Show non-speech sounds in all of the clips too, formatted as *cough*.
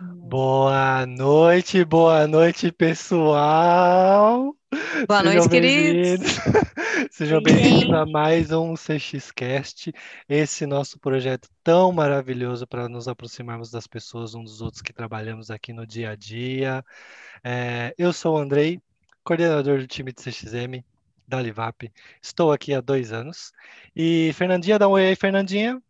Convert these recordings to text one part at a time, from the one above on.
Boa noite, boa noite, pessoal. Boa Sejam noite, queridos. *laughs* Sejam bem-vindos a mais um CXCast, esse nosso projeto tão maravilhoso para nos aproximarmos das pessoas uns dos outros que trabalhamos aqui no dia a dia. É, eu sou o Andrei, coordenador do time de CXM da Livap. Estou aqui há dois anos. E Fernandinha, dá um oi aí, Fernandinha.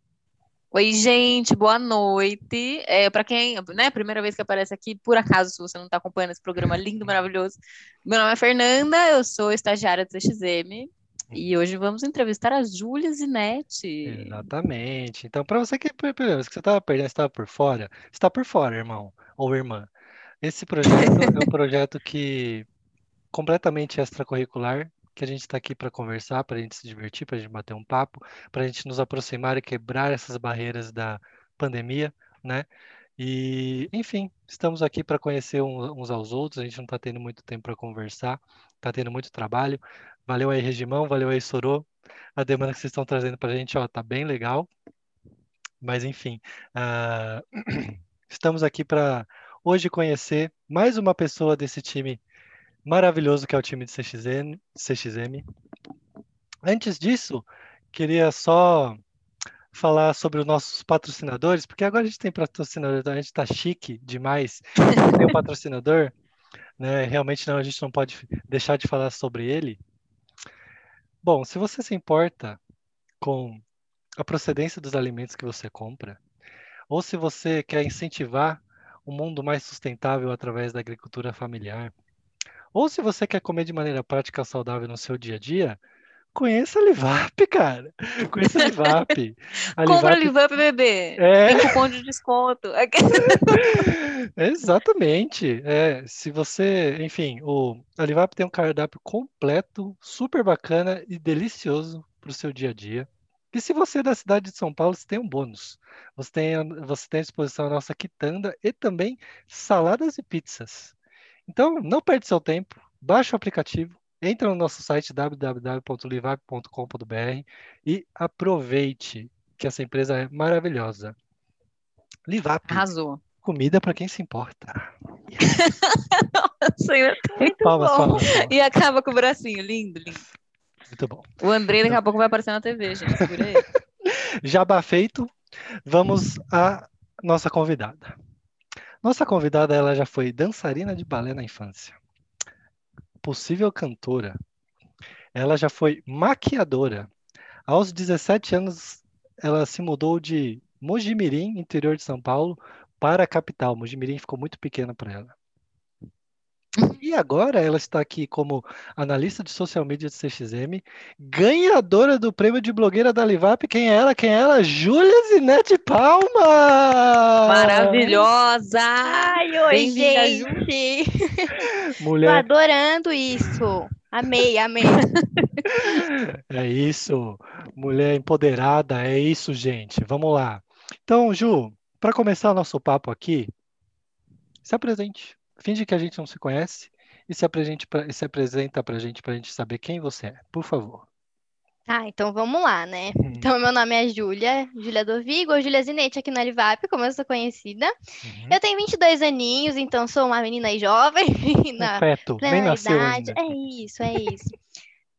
Oi, gente, boa noite. É, para quem, né, primeira vez que aparece aqui, por acaso, se você não está acompanhando esse programa lindo, maravilhoso. Meu nome é Fernanda, eu sou estagiária do CXM e hoje vamos entrevistar a Júlia Zinetti. Exatamente. Então, para você que, que você estava perdendo, estava por fora, está por fora, irmão ou irmã. Esse projeto é um *laughs* projeto que completamente extracurricular, que a gente está aqui para conversar, para a gente se divertir, para a gente bater um papo, para a gente nos aproximar e quebrar essas barreiras da pandemia, né? E, enfim, estamos aqui para conhecer uns aos outros. A gente não está tendo muito tempo para conversar, está tendo muito trabalho. Valeu aí, Regimão, valeu aí, Sorô. A demanda que vocês estão trazendo para a gente, ó, tá bem legal. Mas, enfim, ah, *clears throat* estamos aqui para hoje conhecer mais uma pessoa desse time maravilhoso que é o time de CXM. CXM. Antes disso, queria só falar sobre os nossos patrocinadores, porque agora a gente tem patrocinador, a gente está chique demais, *laughs* tem um patrocinador, né? Realmente não, a gente não pode deixar de falar sobre ele. Bom, se você se importa com a procedência dos alimentos que você compra, ou se você quer incentivar um mundo mais sustentável através da agricultura familiar, ou se você quer comer de maneira prática e saudável no seu dia a dia, conheça a Livap, *laughs* cara. Conheça a Livap. A Compra Livap Livap, bebê. É. Tem cupom de desconto. *laughs* Exatamente. É, se você, enfim, o a Livap tem um cardápio completo, super bacana e delicioso para o seu dia a dia. E se você é da cidade de São Paulo, você tem um bônus. Você tem, a- você tem à disposição a nossa quitanda e também saladas e pizzas. Então, não perde seu tempo, baixa o aplicativo, entra no nosso site www.livap.com.br e aproveite que essa empresa é maravilhosa. Livap, Arrasou. comida para quem se importa. *laughs* Senhor, muito Palmas, bom. palmas, palmas. E acaba com o bracinho, lindo, lindo. Muito bom. O Andrei daqui a pouco vai aparecer na TV, gente. Segura aí. *laughs* Jabá feito, vamos à nossa convidada. Nossa convidada, ela já foi dançarina de balé na infância, possível cantora, ela já foi maquiadora. Aos 17 anos, ela se mudou de Mojimirim, interior de São Paulo, para a capital. Mojimirim ficou muito pequena para ela. E agora ela está aqui como analista de social media de CXM, ganhadora do prêmio de blogueira da Livap. Quem é ela? Quem é ela? Júlia Zinete Palma! Maravilhosa! Ai, oi, gente. *laughs* Tô Mulher, adorando isso. Amei, amei. *laughs* é isso. Mulher empoderada, é isso, gente. Vamos lá. Então, Ju, para começar nosso papo aqui, se apresente. Finge que a gente não se conhece e se apresente pra, e se apresenta para a gente, para a gente saber quem você é, por favor. Tá, então vamos lá, né? Então, meu nome é Júlia, Júlia Dovigo, ou Júlia Zinete aqui na Livap, como eu sou conhecida. Uhum. Eu tenho 22 aninhos, então sou uma menina jovem, *laughs* na nem plena nasceu idade. ainda. É isso, é isso.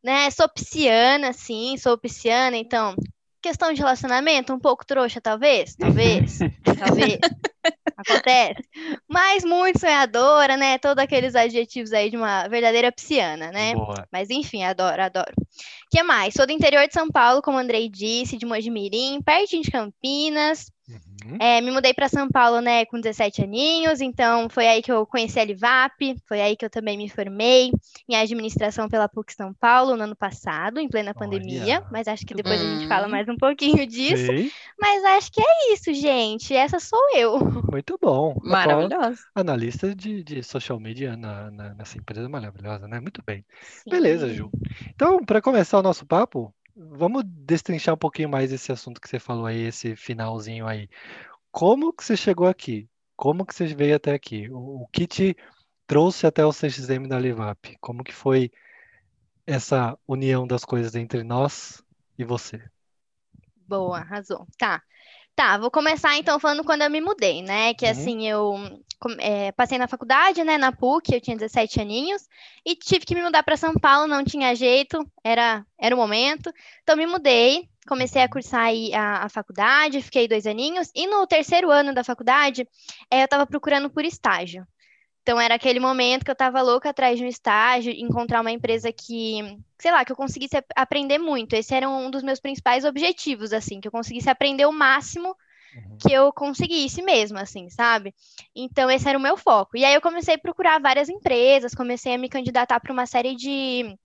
Né? Sou pisciana, sim, sou pisciana, então, questão de relacionamento, um pouco trouxa, talvez, talvez, *laughs* talvez. Acontece. Mas muito sonhadora, né? Todos aqueles adjetivos aí de uma verdadeira pisciana, né? Boa. Mas enfim, adoro, adoro. O que mais? Sou do interior de São Paulo, como o Andrei disse, de Mojimirim, pertinho de Campinas. Uhum. É, me mudei para São Paulo, né, com 17 aninhos, então foi aí que eu conheci a Livap, foi aí que eu também me formei em administração pela PUC São Paulo no ano passado, em plena pandemia, Olha. mas acho que depois a gente fala bom. mais um pouquinho disso. Sei. Mas acho que é isso, gente. Essa sou eu. Muito bom. Atual Maravilhosa. Analista de, de social media na, na- nessa empresa maravilhosa, né? Muito bem. Beleza, Sim. Ju. Então, para começar o nosso papo, vamos destrinchar um pouquinho mais esse assunto que você falou aí, esse finalzinho aí. Como que você chegou aqui? Como que você veio até aqui? O, o que te trouxe até o CXM da Livap? Como que foi essa união das coisas entre nós e você? Boa, arrasou. Tá. Tá, vou começar então falando quando eu me mudei, né? Que Uhum. assim, eu é, passei na faculdade, né? Na PUC, eu tinha 17 aninhos, e tive que me mudar para São Paulo, não tinha jeito, era, era o momento. Então me mudei, comecei a cursar aí a, a faculdade, fiquei dois aninhos, e no terceiro ano da faculdade, é, eu estava procurando por estágio. Então era aquele momento que eu estava louca atrás de um estágio, encontrar uma empresa que, sei lá, que eu conseguisse ap- aprender muito. Esse era um dos meus principais objetivos, assim, que eu conseguisse aprender o máximo Uhum. que eu conseguisse mesmo, assim, sabe? Então, esse era o meu foco. E aí, eu comecei a procurar várias empresas, comecei a me candidatar para uma série de,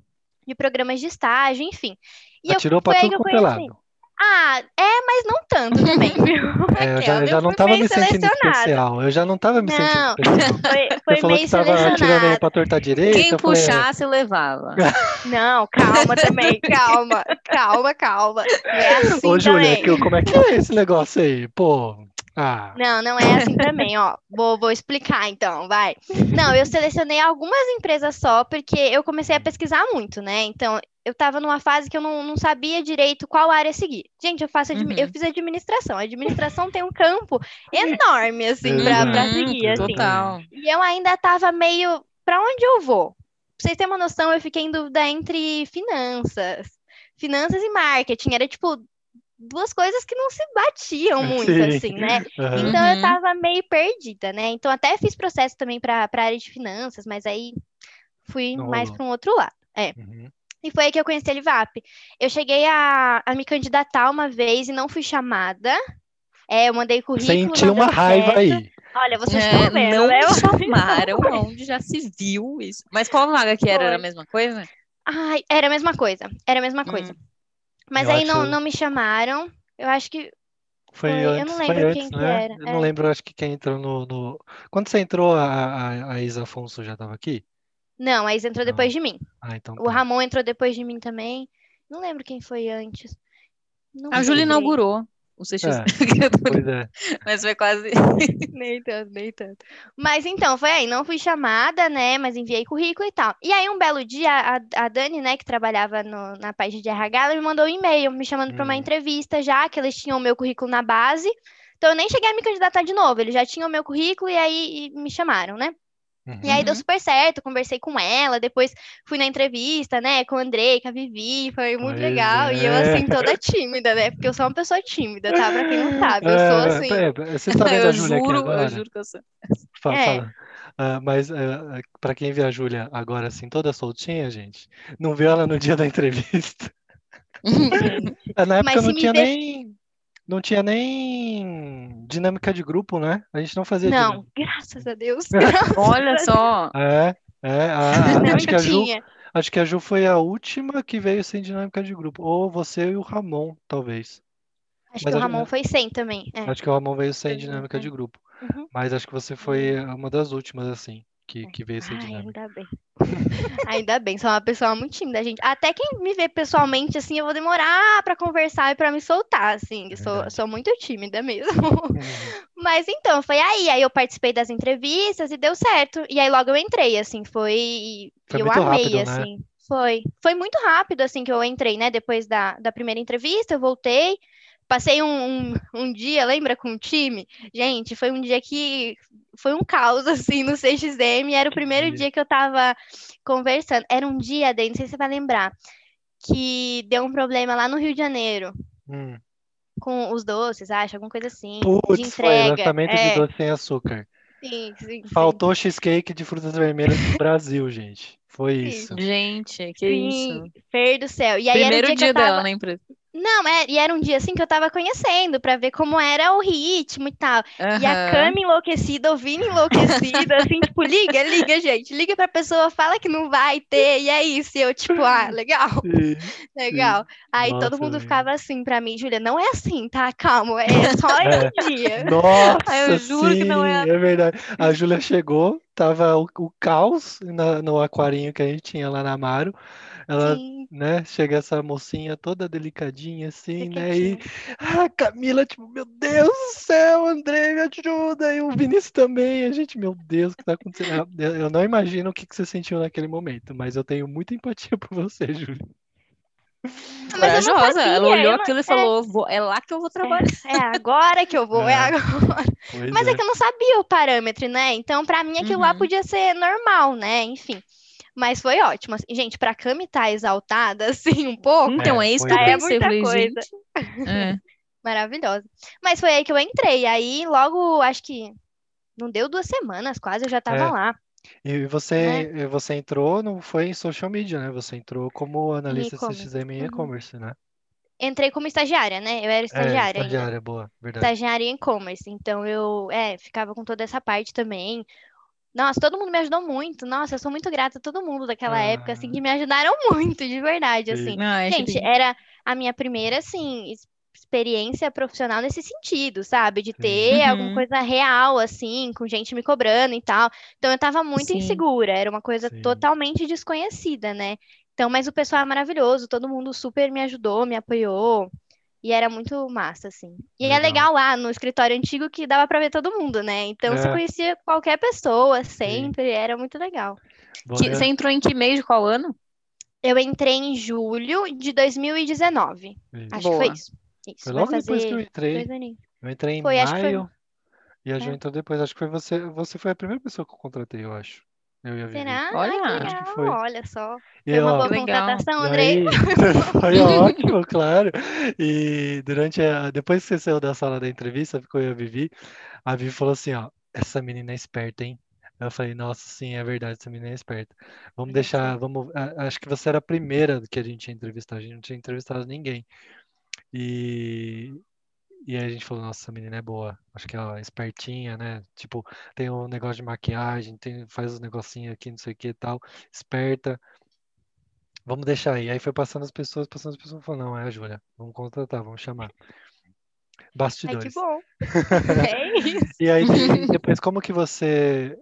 de programas de estágio, enfim. E eu, Atirou foi pra aí tudo que eu é conheci. lado. Ah, é, mas não tanto também, *laughs* viu? É, eu já, eu já não fui tava meio me sentindo especial. Eu já não tava me sentindo Não, especial. *laughs* Foi, Você foi falou que tava atirando aí selecionada. pra torta direita. Quem eu falei, é, puxasse, levava. *laughs* Não, calma também, calma, calma, calma. Não é assim Ô, Júlia, como é que é esse negócio aí? Pô, ah, Não, não é assim também, ó. Vou, vou explicar então, vai. Não, eu selecionei algumas empresas só, porque eu comecei a pesquisar muito, né? Então, eu tava numa fase que eu não, não sabia direito qual área seguir. Gente, eu faço Uhum. eu fiz administração. A administração tem um campo enorme, assim, pra, pra Uhum, seguir, assim. Total. E eu ainda tava meio, pra onde eu vou? Pra vocês terem uma noção, eu fiquei em dúvida entre finanças, finanças e marketing. Era tipo duas coisas que não se batiam *laughs* muito, Sim. assim, né? aham. Então eu Uhum. tava meio perdida, né? Então até fiz processo também para a área de finanças, mas aí fui Não mais para um outro lado. É. Uhum. E foi aí que eu conheci a Livap. Eu cheguei a, a me candidatar uma vez e não fui chamada. É, eu mandei currículo, Senti não uma raiva certo. aí. Olha, vocês É, estão vendo, não né? me chamaram, onde já se viu isso. Mas qual vaga que era? Era a Foi. mesma coisa? Ai, era a mesma coisa. Era a mesma coisa. Hum. Mas Eu aí não, acho- não me chamaram. Eu acho que Foi Foi, eu antes, não foi lembro antes, quem que né? era, Eu é. não lembro, acho que quem entrou no, no- Quando você entrou, a, a, a Isa Afonso já estava aqui? Não, aí entrou Não. depois de mim. Ah, então O tá. Ramon entrou depois de mim também. Não lembro quem foi antes. Não A Júlia inaugurou o CX. É. *laughs* Pois é. Mas foi quase. *laughs* Nem tanto, nem tanto. Mas então, foi aí, não fui chamada, né? Mas enviei currículo e tal. E aí, um belo dia, a, a Dani, né, que trabalhava no- na página de RH, ela me mandou um e-mail me chamando para uma Hum. entrevista já, que eles tinham o meu currículo na base. Então, eu nem cheguei a me candidatar de novo, eles já tinham o meu currículo e aí e me chamaram, né? E aí deu Uhum. super certo, conversei com ela, depois fui na entrevista, né, com o Andrei, com a Vivi, foi muito Pois legal. E eu, é. assim, toda tímida, né? Porque eu sou uma pessoa tímida, tá? Pra quem não *laughs* sabe, eu sou É, assim. é, é, você está vendo *laughs* eu a Júlia aqui juro, agora? eu juro que eu sou. Fa- É. fala. Ah, mas para quem vê a Júlia agora assim, toda soltinha, gente, não viu ela no dia da entrevista. *laughs* Na época Mas não tinha vê- nem não tinha nem dinâmica de grupo, né? A gente não fazia Não, dinâmica. graças a Deus. *laughs* Olha só. É, é, a- a- Não acho que a Ju, tinha. acho que a Ju foi a última que veio sem dinâmica de grupo. Ou você e o Ramon, talvez. Acho Mas que o Ramon foi sem também. É. Acho que o Ramon veio sem dinâmica é. de grupo. Uhum. Mas acho que você foi uma das últimas, assim, que, que veio sem Ai, dinâmica. ainda bem. *laughs* Ainda bem, sou uma pessoa muito tímida, gente. Até quem me vê pessoalmente, assim, eu vou demorar pra conversar e pra me soltar, assim. Eu sou, sou muito tímida mesmo. Uhum. *laughs* Mas então, foi aí. Aí eu participei das entrevistas e deu certo. E aí logo eu entrei, assim, foi. Foi eu muito amei, rápido, né? assim. Foi. Foi muito rápido, assim, que eu entrei, né? Depois da, da primeira entrevista, eu voltei. Passei um, um, um dia, lembra, com o time? Gente, foi um dia que foi um caos, *laughs* assim, no CXM. Era o primeiro dia. que eu tava conversando. Era um dia, Dani, não sei se você vai lembrar, que deu um problema lá no Rio de Janeiro Hum. com os doces, acho, alguma coisa assim, de Putz, foi entrega. lançamento de É, doce sem açúcar. sim, sim, sim. Faltou cheesecake de frutas vermelhas no Brasil, gente. Foi Sim. isso. Gente, que Sim, isso. Fer do céu. E aí era o Primeiro dia que dia eu tava... dela na empresa. Não, é, e era um dia assim que eu tava conhecendo pra ver como era o ritmo e tal. E a. Cami enlouquecida, ouvindo enlouquecida, assim, tipo, liga, liga, gente, liga pra pessoa, fala que não vai ter, e é isso. E eu, tipo, ah, *laughs* legal, Sim. *laughs* legal. Aí Nossa, todo mundo ficava assim pra mim, Júlia, não é assim, tá? Calma, é só *laughs* É. esse dia. Nossa, eu juro que não é sim, é verdade. A Júlia chegou, tava o, o caos na- no aquarinho que a gente tinha lá na Amaro. Ela, Sim, né, chega essa mocinha toda delicadinha assim, né? E ah, Camila, tipo, meu Deus do céu, André, me ajuda. E o Vinícius também. A gente, meu Deus, o que tá acontecendo? Eu, não imagino o que que você sentiu naquele momento, mas eu tenho muita empatia por você, *laughs* Júlia. Mas eu não Corajosa. Ela olhou aquilo e falou: "Vou- é lá que eu vou trabalhar. *laughs* É agora que eu vou, é É. agora. Pois Mas é. é que eu não sabia o parâmetro, né? Então, pra mim, aquilo lá Uhum. podia ser normal, né? Enfim. Mas foi ótimo. assim. Gente, pra Cami estar exaltada, *laughs* assim, um pouco, Então, É, é isso que eu é pensei. Eu muita falei, coisa. gente. *laughs* É. Maravilhosa. Mas foi aí que eu entrei. Aí, logo, acho que não deu duas semanas, quase, eu já tava É. lá. E você, e você entrou, não foi em social media, né? Você entrou como analista de e-commerce. CXM em Uhum. e-commerce, né? Entrei como estagiária, né? Eu era É, estagiária ainda. estagiária, boa, verdade. Estagiária em e-commerce. Então, eu, é, ficava com toda essa parte também. Nossa, todo mundo me ajudou muito. Nossa, eu sou muito grata a todo mundo daquela época, assim, Ah. que me ajudaram *laughs* muito, de verdade, Sim. assim. Ai, que Gente, lindo. era a minha primeira, assim, experiência profissional nesse sentido, sabe? De ter alguma Uhum. coisa real, assim, com gente me cobrando e tal. Então eu tava muito Sim. insegura, era uma coisa Sim. totalmente desconhecida, né? Então, mas o pessoal é maravilhoso, todo mundo super me ajudou, me apoiou. E era muito massa, assim. E é Legal. legal lá no escritório antigo que dava pra ver todo mundo, né? Então você É. conhecia qualquer pessoa sempre, era muito legal. Boa, Que- você entrou em que mês de qual ano? Eu entrei em julho de 2019. Isso. Acho que foi Boa. isso. Isso, Foi logo depois que eu entrei. Eu entrei em Foi, acho que foi- maio e a Ju É. entrou depois. Acho que foi você. Você foi a primeira pessoa que eu contratei, eu acho. Eu e a Vivi. Será? Olha. Ai, que Acho que foi. Olha só. E, Foi uma ó, boa legal. contratação, Andrei. aí, *laughs* foi ótimo, claro. E durante a, depois que você saiu da sala da entrevista, ficou eu e a Vivi, a Vivi falou assim, ó, essa menina é esperta, hein? Eu falei, nossa, sim, é verdade, essa menina é esperta. Vamos deixar, vamos, acho que você era a primeira que a gente ia entrevistar, a gente não tinha entrevistado ninguém. E, e aí a gente falou, nossa, essa menina é boa. Acho que ela é espertinha, né? Tipo, tem um negócio de maquiagem, tem, faz os negocinhos aqui, não sei o que e tal, esperta. Vamos deixar aí. Aí foi passando as pessoas, passando as pessoas, falou, não, é a Júlia, vamos contratar, vamos chamar. Ai, que Bastidores. bom. *laughs* É isso. E aí, de- *laughs* depois, como que você.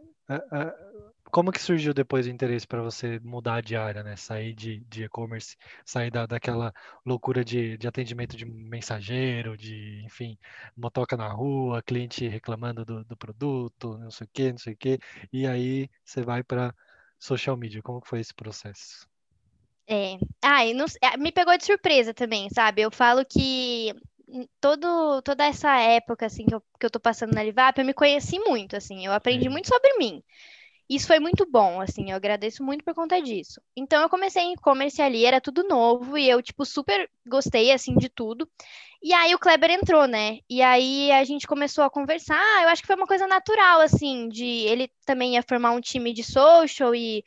Ah, ah, Como que surgiu depois o interesse para você mudar de área, né? Sair de, de e-commerce, sair da, daquela loucura de, de atendimento de mensageiro, de, enfim, motoca na rua, cliente reclamando do, do produto, não sei o quê, não sei o quê. E aí você vai para social media. Como que foi esse processo? É. Ai, não, ah, me pegou de surpresa também, sabe? Eu falo que todo, toda essa época, assim, que eu, que eu tô passando na Livap, eu me conheci muito, assim, eu aprendi muito sobre mim. Isso foi muito bom, assim, eu agradeço muito por conta disso. Então, eu comecei em e-commerce ali, era tudo novo, e eu, tipo, super gostei, assim, de tudo. E aí o Kleber entrou, né? E aí a gente começou a conversar, eu acho que foi uma coisa natural, assim, de ele também ia formar um time de social e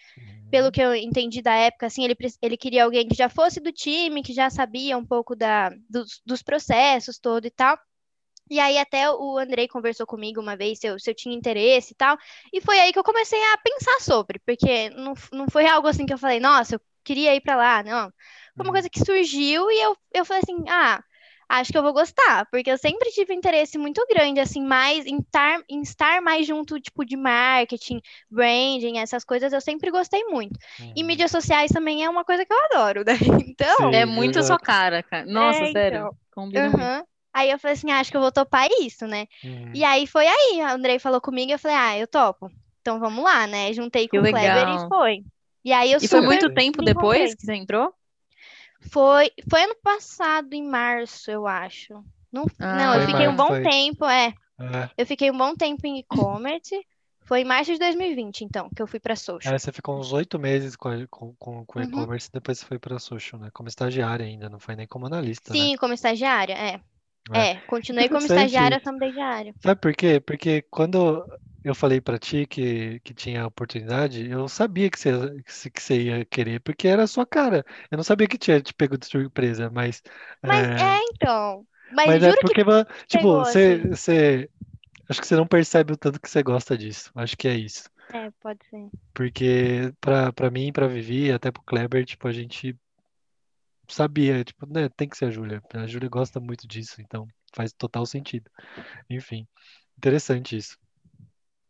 pelo que eu entendi da época, assim, ele, ele queria alguém que já fosse do time, que já sabia um pouco da, dos, dos processos todo e tal. E aí até o Andrei conversou comigo uma vez se eu, se eu tinha interesse e tal. E foi aí que eu comecei a pensar sobre, porque não, não foi algo assim que eu falei, nossa, eu queria ir pra lá, não. Foi uma Uhum. coisa que surgiu e eu, eu falei assim, ah, acho que eu vou gostar, porque eu sempre tive um interesse muito grande, assim, mais em estar, em estar mais junto, tipo, de marketing, branding, essas coisas, eu sempre gostei muito. E Uhum. mídias sociais também é uma coisa que eu adoro, né? *laughs* Então, Sim, É muito a sua cara, cara. Nossa, É, sério. então. Combina muito. Aí eu falei assim, ah, acho que eu vou topar isso, né? Uhum. E aí foi aí, o Andrei falou comigo, eu falei, ah, eu topo. Então vamos lá, né? Juntei Que com o Kleber e foi. E aí eu E foi muito tempo depois que você entrou? Foi, foi ano passado, em março, eu acho. Não, não, eu em fiquei um março, bom foi. tempo, é. É, Eu fiquei um bom tempo em e-commerce. Foi em março de 2020, então, que eu fui pra social. é, você ficou uns oito meses com, com, com, com Uhum. e-commerce, depois você foi para social, né? Como estagiária ainda, não foi nem como analista, né? Sim, como estagiária, é. É. É, continuei como estagiária, também estagiária. Sabe por quê? Porque quando eu falei pra ti que, que tinha oportunidade, eu sabia que você, que você ia querer, porque era a sua cara. Eu não sabia que tinha te pego de surpresa, mas, Mas é, é, então. Mas mas é porque, tipo, você, assim. você, acho que você não percebe o tanto que você gosta disso. Acho que é isso. É, pode ser. Porque pra, pra mim, pra Vivi, até pro Kleber, tipo, a gente sabia, tipo, né, tem que ser a Júlia. A Júlia gosta muito disso, então faz total sentido. Enfim, interessante isso.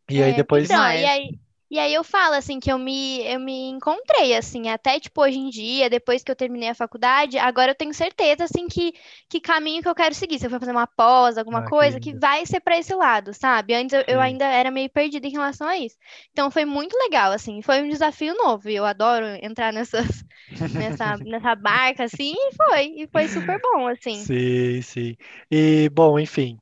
E aí É, depois, então, Mas- e aí, E aí eu falo assim que eu me, eu me encontrei assim, até tipo hoje em dia, depois que eu terminei a faculdade, agora eu tenho certeza assim que que caminho que eu quero seguir. Se eu for fazer uma pós, alguma Ah, que coisa, que lindo. vai ser para esse lado, sabe? Antes eu, eu ainda era meio perdida em relação a isso. Então foi muito legal assim, foi um desafio novo. E eu adoro entrar nessas *laughs* nessa nessa barca assim, e foi, e foi super bom assim. Sim, sim. E, bom, enfim.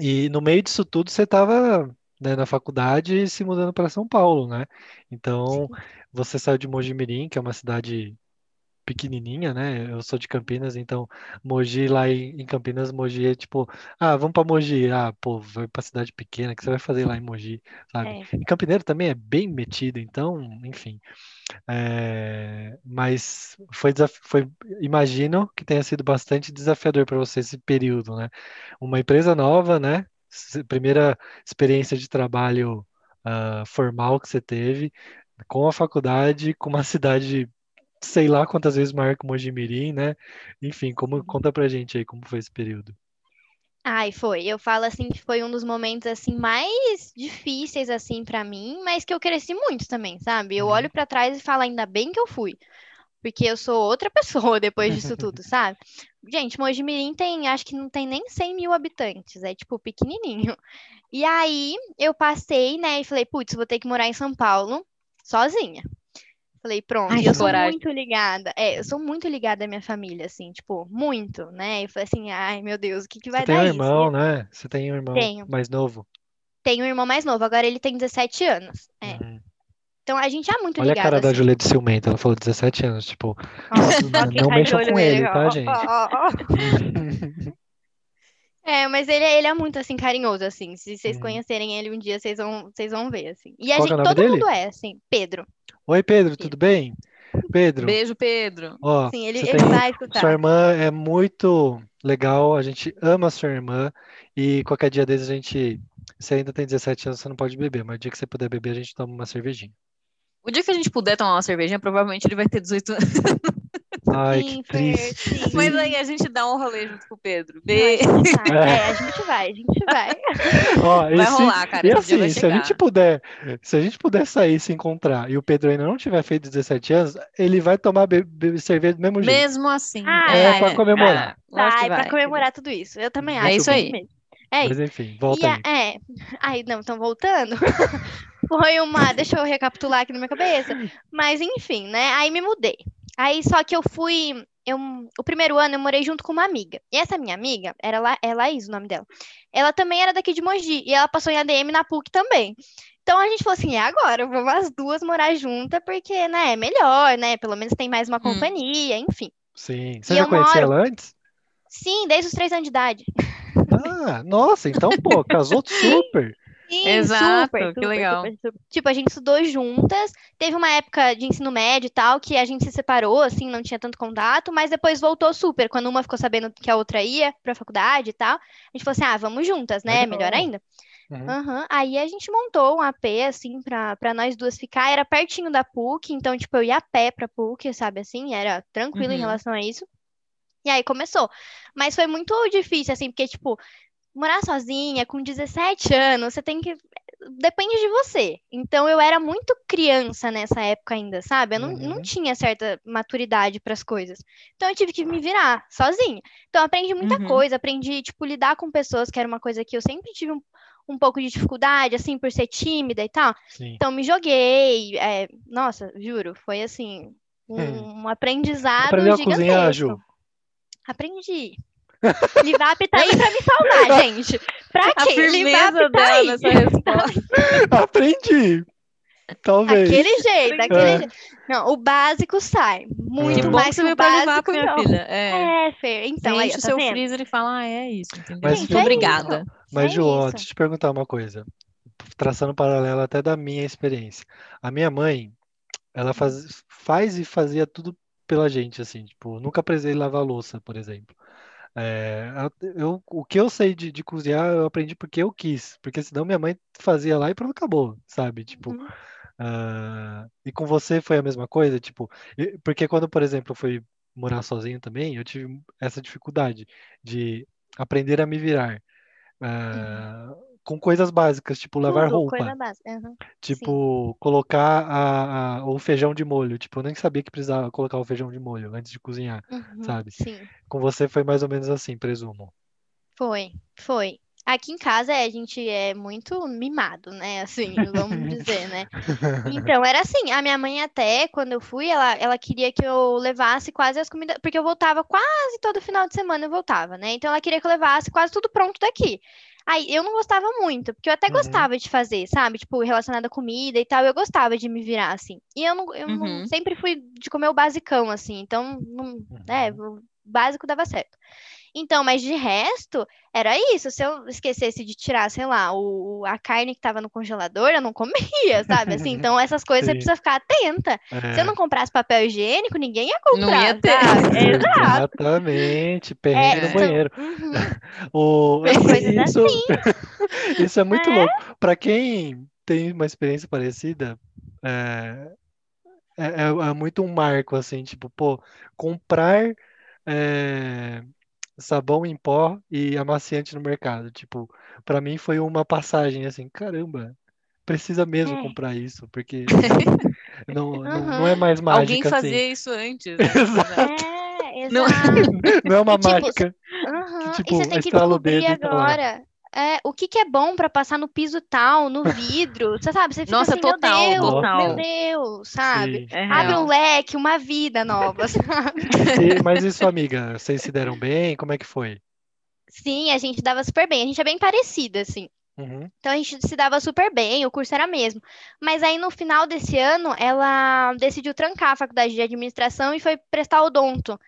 E no meio disso tudo, você estava, né, na faculdade e se mudando para São Paulo, né? Então, você saiu de Mogi Mirim, que é uma cidade pequenininha, né? Eu sou de Campinas, então Mogi lá em, Campinas, Mogi é tipo, ah, vamos para Mogi. Ah, pô, vai para cidade pequena, o que você vai fazer lá em Mogi, sabe? É. E Campineiro também é bem metido, então, enfim. É, mas foi, desaf- foi, imagino que tenha sido bastante desafiador para você esse período, né? Uma empresa nova, né? Primeira experiência de trabalho ah, formal que você teve, com a faculdade, com uma *laughs* cidade, sei lá quantas vezes maior que Mojimirim, né? Enfim, como conta pra gente aí como foi esse período. Ai, foi. Eu falo assim que foi um dos momentos assim mais difíceis assim para mim, mas que eu cresci muito também, sabe? Eu Uhum. olho pra trás e falo ainda bem que eu fui, porque eu sou outra *laughs* pessoa depois disso *laughs* tudo, sabe? Gente, Mojimirim tem, acho que não tem nem 100 mil habitantes, é tipo pequenininho. E aí eu passei, né, e falei, putz, vou ter que morar em São Paulo sozinha. Falei, pronto, Ai, e eu sou coragem. muito ligada. É, eu sou muito ligada à minha família, assim, tipo, muito, né? Eu falei assim, ai, meu Deus, o que que Você vai tem dar um isso? irmão, né? Você tem um irmão Tenho. mais novo. Tenho um irmão mais novo, agora ele tem 17 anos. É. Uhum. Então a gente é muito Olha a ligado, cara da assim. Juliette ciumenta, ela falou 17 anos, tipo, *laughs* não de mexam olho com nele, ele, *laughs* ó, tá, ó, gente? ó, ó. É, mas ele, ele é muito, assim, carinhoso, assim. Se vocês Uhum. conhecerem ele um dia, vocês vão, vocês vão ver, assim. E a Qual que é gente, nome todo dele? mundo é, assim. Pedro. Oi, Pedro, tudo bem? Pedro, Beijo, Pedro. ó, Sim, ele, ele tem vai sua escutar. irmã é muito legal, a gente ama a sua irmã e qualquer dia desses a gente, você ainda tem 17 anos, você não pode beber, mas o dia que você puder beber, a gente toma uma cervejinha. O dia que a gente puder tomar uma cervejinha, provavelmente ele vai ter 18 anos. Ai, Sim, que triste. sim. Mas aí a gente dá um rolê junto com o Pedro. Não, a Beijo. gente vai. É. É, a gente vai, a gente vai. *laughs* Ó, Vai se- rolar, cara. E Esse vai assim, se a gente puder, se a gente puder sair e se encontrar e o Pedro ainda não tiver feito 17 anos, ele vai tomar be- be- cerveja do mesmo jeito. Mesmo assim. Ah, É, vai. pra comemorar. É, lógico que Vai, pra vai. comemorar tudo isso. Eu também acho. isso é aí. mesmo. É Mas enfim, volta E a- aí. é. Ai, não, então voltando. *laughs* Foi uma. Deixa eu recapitular aqui na minha cabeça. Mas enfim, né? Aí me mudei. Aí só que eu fui. Eu, o primeiro ano eu morei junto com uma amiga. E essa minha amiga, era La, é Laís o nome dela. Ela também era daqui de Mogi. E ela passou em ADM na PUC também. Então a gente falou assim: é agora, vamos as duas morar juntas, porque, né, é melhor, né? Pelo menos tem mais uma Hum. companhia, enfim. Sim. Você E já conhecia moro- ela antes? Sim, desde os três anos de idade. *laughs* Ah, nossa, então, pô, casou super. Sim, Exato, super, que super, legal. super, super. Tipo, a gente estudou juntas. Teve uma época de ensino médio e tal que a gente se separou, assim, não tinha tanto contato, mas depois voltou super. Quando uma ficou sabendo que a outra ia pra faculdade e tal, a gente falou assim: ah, vamos juntas, né? Legal. Melhor ainda. Uhum. Aham. Aí a gente montou um AP, assim, pra, pra nós duas ficar. Era pertinho da PUC, então, tipo, eu ia a pé pra PUC, sabe assim? Era tranquilo em Uhum. relação a isso. E aí começou. Mas foi muito difícil, assim, porque, tipo, morar sozinha com 17 anos, você tem que. Depende de você. Então eu era muito criança nessa época ainda, sabe? Eu não, não Uhum. tinha certa maturidade para as coisas. Então eu tive que me virar sozinha. Então aprendi muita Uhum. coisa, aprendi, tipo, lidar com pessoas, que era uma coisa que eu sempre tive um, um pouco de dificuldade, assim, por ser tímida e tal. Sim. Então me joguei. é, nossa, juro, foi assim. Um, Hum. um aprendizado Aprendeu a cozinhar. Ju? Aprendi. Livap tá aí pra me salvar, *laughs* gente. Pra A quê? firmeza Livap tá dela aí. nessa resposta. *laughs* Aprendi. Talvez. Daquele jeito, daquele É. jeito. Não, o básico sai. Muito bom mais que você que o básico, minha não. filha. É. É, Fer. Então, aí, Enche ó, o tá seu vendo? freezer e fala, ah, é isso, entendeu? Mas, Gente, Ju, é Obrigada. Mas, É Ju, deixa eu te perguntar uma coisa. Traçando um paralelo até da minha experiência. A minha mãe, ela faz, faz e fazia tudo pela gente, assim, tipo, nunca precisei lavar louça, por exemplo. É, eu, o que eu sei de, de cozinhar, eu aprendi porque eu quis, porque senão minha mãe fazia lá e pronto, acabou, sabe? Tipo, Uhum. ah, e com você foi a mesma coisa, tipo, porque quando, por exemplo, eu fui morar sozinho também, eu tive essa dificuldade de aprender a me virar. Ah, com coisas básicas, tipo lavar Tudo, roupa, aham. tipo colocar a, a- o feijão de molho. Tipo, eu nem sabia que precisava colocar o feijão de molho antes de cozinhar, Uhum, sabe? Sim, Com você foi mais ou menos assim, presumo. foi, foi. Aqui em casa é, a gente é muito mimado, né? Assim, vamos *laughs* dizer, né? Então, era assim, a minha mãe até, quando eu fui, ela, ela queria que eu levasse quase as comidas, porque eu voltava quase todo final de semana, eu voltava, né? Então, ela queria que eu levasse quase tudo pronto daqui. Aí, eu não gostava muito, porque eu até Uhum. gostava de fazer, sabe? Tipo, relacionado à comida e tal, eu gostava de me virar, assim. E eu, não, eu não- Uhum. sempre fui de comer o basicão, assim, então, não, né, o básico dava certo. Então, mas de resto, era isso. Se eu esquecesse de tirar, sei lá, o, a carne que tava no congelador, eu não comia, *laughs* sabe? Assim, então essas coisas você Sim. precisa ficar atenta. Se eu É, não comprasse papel higiênico, ninguém ia Não comprar, ia ter. *laughs* exatamente, perrengue É, no banheiro. uhum. *laughs* O, Coisas isso, isso é muito É. louco. Para quem tem uma experiência parecida, é, é, é- é muito um marco, assim, tipo, pô, comprar é, sabão em pó e amaciante no mercado. Tipo, para mim foi uma passagem, assim, caramba, precisa mesmo É. comprar isso, porque *laughs* não, não, não é Uhum. mais Alguém mágica assim. fazia isso antes, *laughs* né? Exato. É, Não- exato. *laughs* Não é uma E, tipo, mágica. Aham, tipo, E você tem que descobrir tá agora é, o que que é bom pra passar no piso tal, no *laughs* vidro. Você sabe, você fica Nossa, assim, meu total, Deus, total. meu Deus, sabe? Sim. É Abre um leque, uma vida nova, *laughs* sabe? E- mas e sua amiga, vocês se deram bem? Como é que foi? Sim, a gente dava super bem. A gente é bem parecida, assim. Uhum. Então a gente se dava super bem, o curso era mesmo. Mas aí no final desse ano, ela decidiu trancar a faculdade de administração e foi prestar odonto.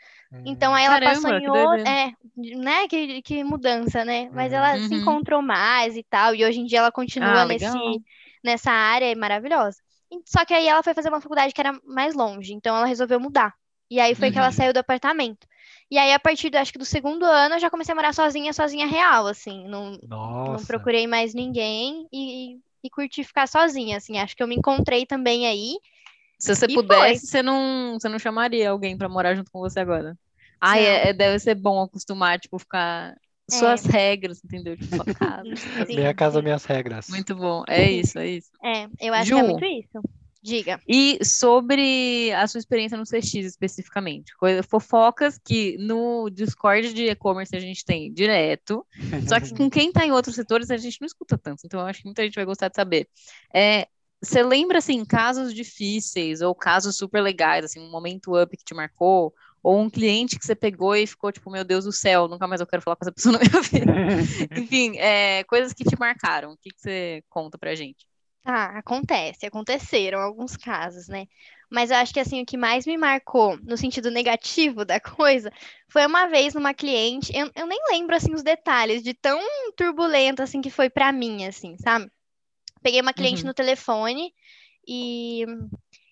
Então aí ela passou Caramba, em outra, é, né? Que, que mudança, né? Mas Uhum. ela se Uhum. encontrou mais e tal, e hoje em dia ela continua Ah, nesse, nessa área, é maravilhosa. E- Só que aí ela foi fazer uma faculdade que era mais longe, então ela resolveu mudar. E aí foi que ela Uhum. saiu do apartamento. E aí, a partir do, acho que do segundo ano, eu já comecei a morar sozinha, sozinha real, assim. Não, não Nossa. procurei mais ninguém e, e curti ficar sozinha, assim. Acho que eu me encontrei também aí. Se você E pudesse, você não, você não chamaria alguém pra morar junto com você agora. Ai, Não. é, é- deve ser bom acostumar, tipo, ficar suas regras, entendeu? Tipo, sua *laughs* casa. Sim, Minha casa, sim. minhas regras. Muito bom. É isso, é isso. É, eu acho que é Ju. muito isso. Diga. E sobre a sua experiência no CX especificamente, coisa, fofocas que no Discord de e-commerce a gente tem direto, só que *laughs* com quem tá em outros setores a gente não escuta tanto, então eu acho que muita gente vai gostar de saber. É, você lembra, assim, casos difíceis ou casos super legais, assim, um momento up que te marcou, ou um cliente que você pegou e ficou tipo, meu Deus do céu, nunca mais eu quero falar com essa *laughs* pessoa na minha vida. *laughs* Enfim, é, coisas que te marcaram, o que, que você conta pra gente? Ah, acontece, aconteceram alguns casos, né? Mas eu acho que assim, o que mais me marcou no sentido negativo da *laughs* coisa foi uma vez numa cliente, eu, eu nem lembro assim os detalhes de tão turbulento assim que foi pra mim, assim, sabe? Peguei uma cliente Uhum. no telefone e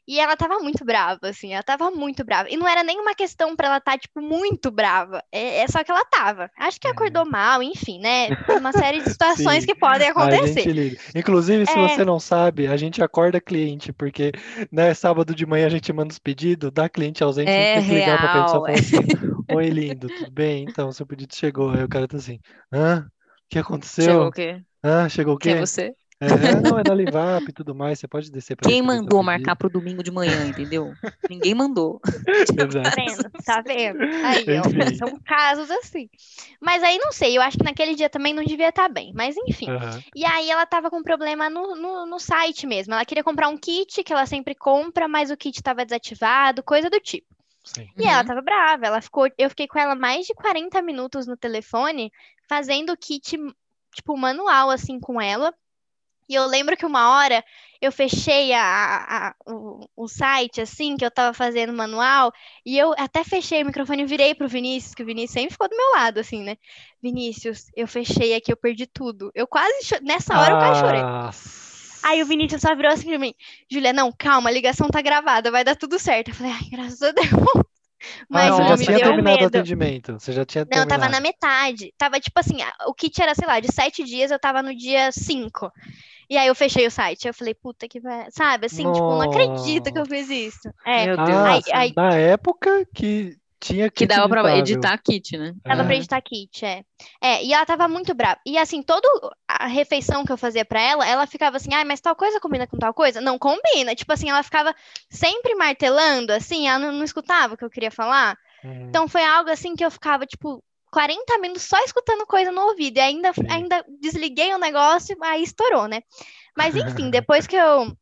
e ela tava muito brava, assim, ela tava muito brava. E não era nenhuma questão pra ela estar, tipo, muito brava. É, é só que ela tava. Acho que acordou mal, enfim, né? Uma série de *laughs* situações que podem acontecer. Inclusive, se É. você não sabe, a gente acorda cliente, porque né, sábado de manhã a gente manda os pedidos, dá cliente ausente, a gente É tem que ligar pra pessoa real, e falar assim: *laughs* Oi, lindo, tudo bem? Então, seu pedido chegou. Aí o cara tá assim: Hã? O que Chegou aconteceu? o quê? Hã? Chegou o Quem é quê? você? É, é, *laughs* não, é da Livap e tudo mais, você pode descer pra Quem mandou marcar pro domingo de manhã, entendeu? Ninguém mandou. Exato. *laughs* Tá vendo? Tá vendo? Aí, ó, são casos assim. Mas aí não sei, eu acho que naquele dia também não devia estar bem, mas enfim. Aham. E aí ela tava com problema no, no, no site mesmo. Ela queria comprar um kit que ela sempre compra, mas o kit tava desativado, coisa do tipo. Sim. E ela Uhum. tava brava, ela ficou, eu fiquei com ela mais de 40 minutos no telefone, fazendo o kit, tipo, manual, assim, com ela. E eu lembro que uma hora eu fechei a, a- o, o site, assim, que eu tava fazendo manual, e eu até fechei o microfone e virei pro Vinícius, que o Vinícius sempre ficou do meu lado, assim, né? Vinícius, eu fechei aqui, eu perdi tudo. Eu quase, nessa hora eu quase chorei. Ah, Aí o Vinícius só virou assim pra mim, Julia, não, calma, a ligação tá gravada, vai dar tudo certo. Eu falei, ai, graças a Deus. *laughs* Mas Ah, você não, já me tinha terminado o medo. atendimento. Você já tinha Não, eu tava terminado. na metade. Tava tipo assim, o kit era, sei lá, de sete dias, eu tava no dia cinco. E aí eu fechei o site. Eu falei, puta que vai. Sabe, assim, tipo, não acredito que eu fiz isso. É. Meu Deus. Ah, Aí- aí- na época que Tinha Que dava pra editável. editar kit, né? Dava pra É. editar kit, é. É, e ela tava muito brava. E assim, toda a refeição que eu fazia pra ela, ela ficava assim, ai, mas tal coisa combina com tal coisa? Não combina. Tipo assim, ela ficava sempre martelando, assim, ela não, não escutava o que eu queria falar. Uhum. Então foi algo assim que eu ficava, tipo, 40 minutos só escutando coisa no ouvido. E ainda, Sim. ainda desliguei o negócio, aí estourou, né? Mas enfim, *laughs* depois que eu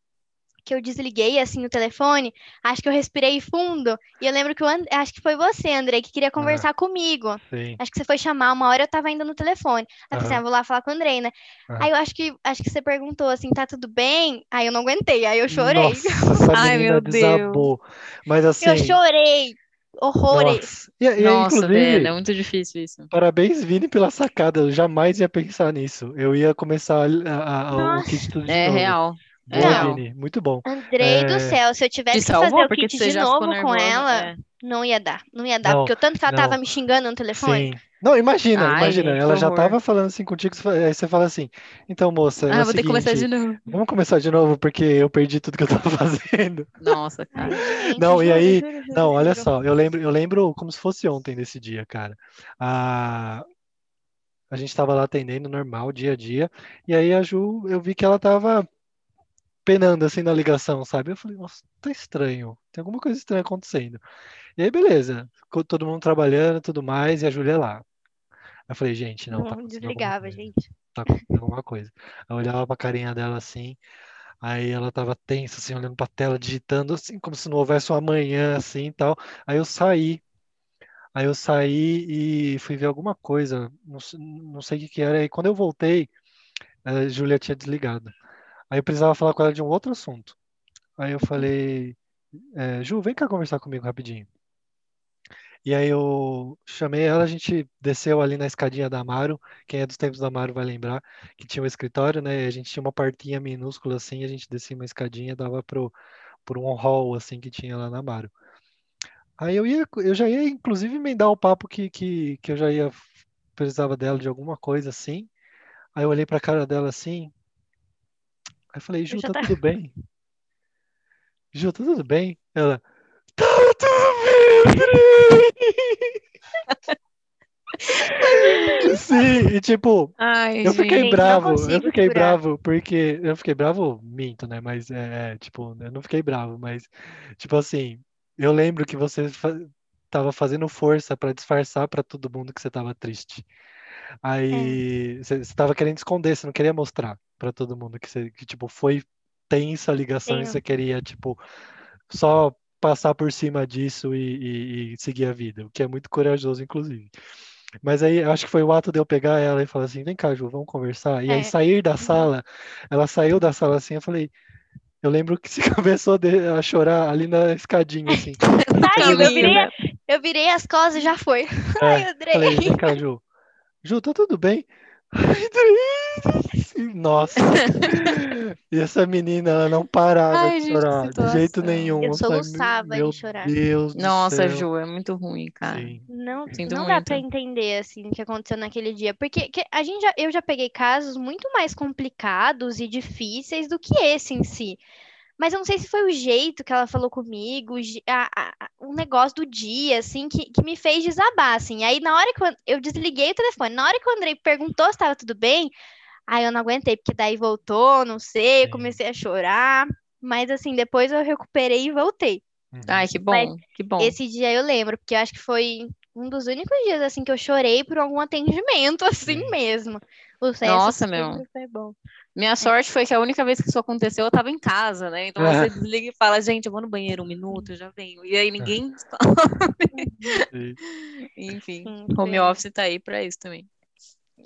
que eu desliguei assim o telefone, acho que eu respirei fundo. E eu lembro que o And... acho que foi você, Andrei, que queria conversar comigo. Sim. Acho que você foi chamar, uma hora eu tava ainda no telefone. Aí eu Aham. ah, vou lá falar com o Andrei, né? Aham. Aí eu acho que acho que você perguntou assim, tá tudo bem? Aí eu não aguentei, aí eu chorei. Nossa, *laughs* Ai, meu Deus. desabou. Mas assim, Eu chorei. Horrores. nossa. E, e, Nossa, inclusive, velho, é muito difícil isso. parabéns, Vini, pela sacada. Eu jamais ia pensar nisso. Eu ia começar a- a- a- o kit tudo de É novo. real. É Boa, real. Vini. Muito bom. Andrei do É, céu, se eu Te tivesse que fazer o kit de novo com nervosa. ela, é. não ia dar. Não ia dar, Não, porque o tanto que ela não. tava me xingando no telefone. Sim. Não, imagina, Ai, imagina. gente, Ela já tava falando assim contigo, aí você fala assim, então, moça, é Ah, o vou ter que começar de seguinte, novo. vamos começar de novo, porque eu perdi tudo que eu tava *laughs* fazendo. Nossa, cara. Não, e aí- Não, olha só, eu lembro, eu lembro como se fosse ontem desse dia, cara. A, a gente tava lá atendendo normal, dia a dia, e aí a Ju, eu vi que ela tava penando assim na ligação, sabe? Eu falei, nossa, tá estranho, tem alguma coisa estranha acontecendo. E aí, beleza, ficou todo mundo trabalhando, tudo mais, e a Júlia lá. Eu falei, gente, não, tá desligava, gente. tá acontecendo alguma coisa. Eu olhava pra carinha dela assim, aí ela tava tensa, assim, olhando pra tela, digitando, assim, como se não houvesse um amanhã, assim, e tal. Aí eu saí, aí eu saí e fui ver alguma coisa, não, não sei o que que era, e quando eu voltei, a Júlia tinha desligado. Aí eu precisava falar com ela de um outro assunto. Aí eu falei, é, Ju, vem cá conversar comigo rapidinho. E aí eu chamei ela, a gente desceu ali na escadinha da Amaro. Quem é dos tempos da Amaro vai lembrar que tinha um escritório, né? E a gente tinha uma portinha minúscula assim, a gente descia uma escadinha, dava pro, por um hall assim que tinha lá na Amaro. Aí eu ia, eu já ia inclusive emendar o papo que, que, que eu já ia precisava dela de alguma coisa assim. Aí eu olhei pra cara dela assim. Aí eu falei, Ju, tá tá- tudo bem? *laughs* Ju, tá tudo bem? Ela, tá tudo bem! *laughs* Sim, e tipo, Ai, eu fiquei Gente, bravo, eu fiquei segurar. bravo, porque eu fiquei bravo, minto, né? Mas é, é, tipo, eu não fiquei bravo, mas tipo assim, eu lembro que você fa tava fazendo força pra disfarçar pra todo mundo que você tava triste. Aí você você tava querendo esconder, você não queria mostrar pra todo mundo que você que tipo foi tensa a ligação e Sim. você queria tipo só passar por cima disso e, e- e seguir a vida, o que é muito corajoso, inclusive. Mas aí eu acho que foi o ato de eu pegar ela e falar assim, vem cá, Ju, vamos conversar. E aí É. sair da sala, ela saiu da sala assim, eu falei, eu lembro que *laughs* você começou de- a chorar ali na escadinha, assim. *laughs* Saiu, eu virei, eu virei as costas e já foi. *laughs* Ai, É, Andrei. falei, vem cá, Ju. Ju, tá tudo bem? Ai, Andrei. Nossa. *laughs* E essa menina, ela não parava Ai, de chorar, de jeito nenhum. Eu falei, soluçava de meu chorar. Deus do Nossa, céu. Ju, é muito ruim, cara. Sim. Não, Sinto não dá muito. pra entender assim o que aconteceu naquele dia, porque que a gente já, eu já peguei casos muito mais complicados e difíceis do que esse em si. Mas eu não sei se foi o jeito que ela falou comigo, a- a- a- o negócio do dia, assim, que, que me fez desabar, assim. Aí na hora que eu, eu desliguei o telefone, na hora que o Andrei perguntou se estava tudo bem, aí eu não aguentei, porque daí voltou, não sei, Sim. comecei a chorar. Mas assim, depois eu recuperei e voltei. Uhum. Ai, que Mas bom, que bom. Esse dia eu lembro, porque eu acho que foi um dos únicos dias assim que eu chorei por algum atendimento *laughs* assim Sim. mesmo. O Nossa, sempre meu. foi bom. Minha sorte foi que a única vez que isso aconteceu eu tava em casa, né? Então você desliga e fala, gente, eu vou no banheiro um minuto, eu já venho. E aí ninguém. *laughs* Sim. Enfim, Sim, home office tá aí pra isso também.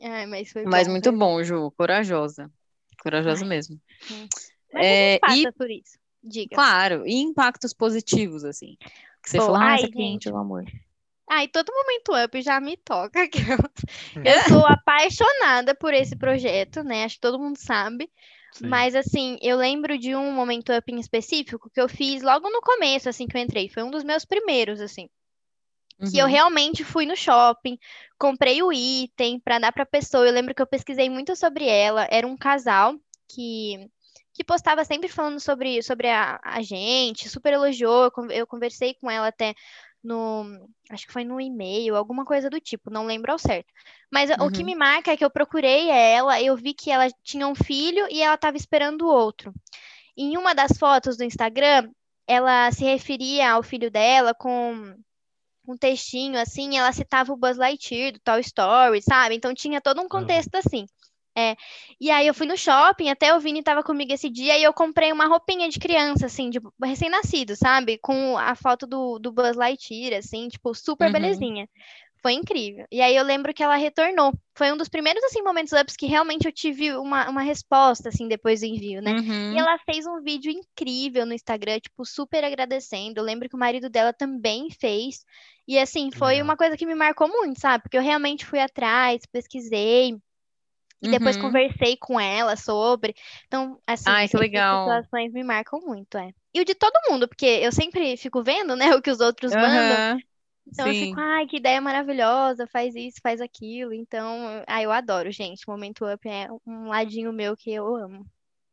Ai, mas foi Mas bom, muito foi bom, Ju. Corajosa. Corajosa Ai. mesmo. Mas É, e- por isso. Diga. Claro, e impactos positivos, assim. Que você Pô, falou, ah, ai, essa cliente é um amor. Ai, todo momento up já me toca. *laughs* que eu- Eu sou apaixonada por esse projeto, né? Acho que todo mundo sabe. Sim. Mas assim, eu lembro de um momento up em específico que eu fiz logo no começo, assim, que eu entrei. Foi um dos meus primeiros, assim. Que eu Uhum. realmente fui no shopping, comprei o item para dar para pessoa. Eu lembro que eu pesquisei muito sobre ela. Era um casal que que postava sempre falando sobre, sobre a, a gente, super elogiou. Eu, con- eu conversei com ela até no, acho que foi no e-mail, alguma coisa do tipo, não lembro ao certo. Mas o que Uhum. me marca é que eu procurei ela, eu vi que ela tinha um filho e ela estava esperando o outro. Em uma das fotos do Instagram, ela se referia ao filho dela com um textinho assim, ela citava o Buzz Lightyear do Toy Story, sabe? Então tinha todo um contexto assim. É. E aí eu fui no shopping, até o Vini tava comigo esse dia, e eu comprei uma roupinha de criança, assim, de recém-nascido, sabe? Com a foto do, do Buzz Lightyear, assim, tipo, super Uhum. belezinha. Foi incrível. E aí eu lembro que ela retornou. Foi um dos primeiros, assim, momentos ups que realmente eu tive uma, uma resposta, assim, depois do envio, né? Uhum. E ela fez um vídeo incrível no Instagram, tipo, super agradecendo. Eu lembro que o marido dela também fez. E assim, foi legal. uma coisa que me marcou muito, sabe? Porque eu realmente fui atrás, pesquisei. E depois Uhum. conversei com ela sobre. Então, assim, Ai, que essas legal. situações me marcam muito, é. E o de todo mundo, porque eu sempre fico vendo, né, o que os outros mandam. Então eu Sim. fico, ai, que ideia maravilhosa, faz isso, faz aquilo. Então, ai, eu adoro, gente. Momento Up é um ladinho meu que eu amo.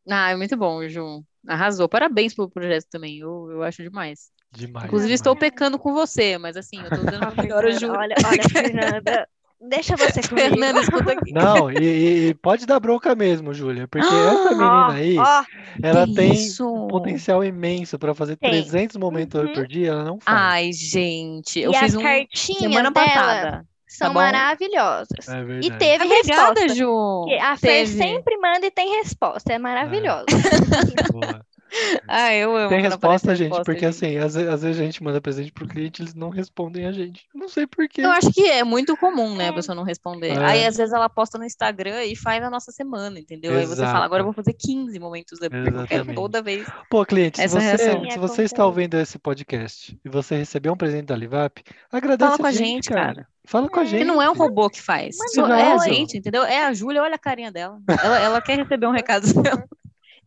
Ah, é muito bom, Ju. Arrasou. Parabéns pelo projeto também. Eu, eu acho demais. Demais. Inclusive, demais. estou pecando com você, mas assim, eu tô dando *laughs* o melhor, eu juro. olha, olha, Fernanda, deixa você *laughs* comigo. Fernanda, escuta aqui. Não, e, e- pode dar bronca mesmo, Júlia, porque essa menina aí, ó, ela tem isso? um potencial imenso para fazer Tem. 300 momentos Uhum. por dia, ela não faz. Ai, gente, eu e fiz as um cartinhas semana dela passada. são tá maravilhosas. É E teve Obrigada, resposta. Ju. A Fer Teve. sempre manda e tem resposta. É maravilhosa. *laughs* Boa. *laughs* Ah, eu amo Tem resposta, gente, resposta, porque gente. assim, às, às vezes a gente manda presente pro cliente, eles não respondem a gente. Eu Não sei por quê. Eu acho que é muito comum, né, a É. pessoa não responder. É. Aí, às vezes, ela posta no Instagram e faz a nossa semana, entendeu? Aí você fala, agora eu vou fazer 15 momentos porque eu quero Exatamente. toda vez. Pô, cliente, se você, se Sim, você está ouvindo esse podcast e você recebeu um presente da Livap, agradece Fala com a gente, gente, cara. Fala com a É. gente. Que não é um robô que faz. Um é a gente, entendeu? É a Júlia, olha a carinha dela. Ela, ela quer receber um recado *laughs* seu.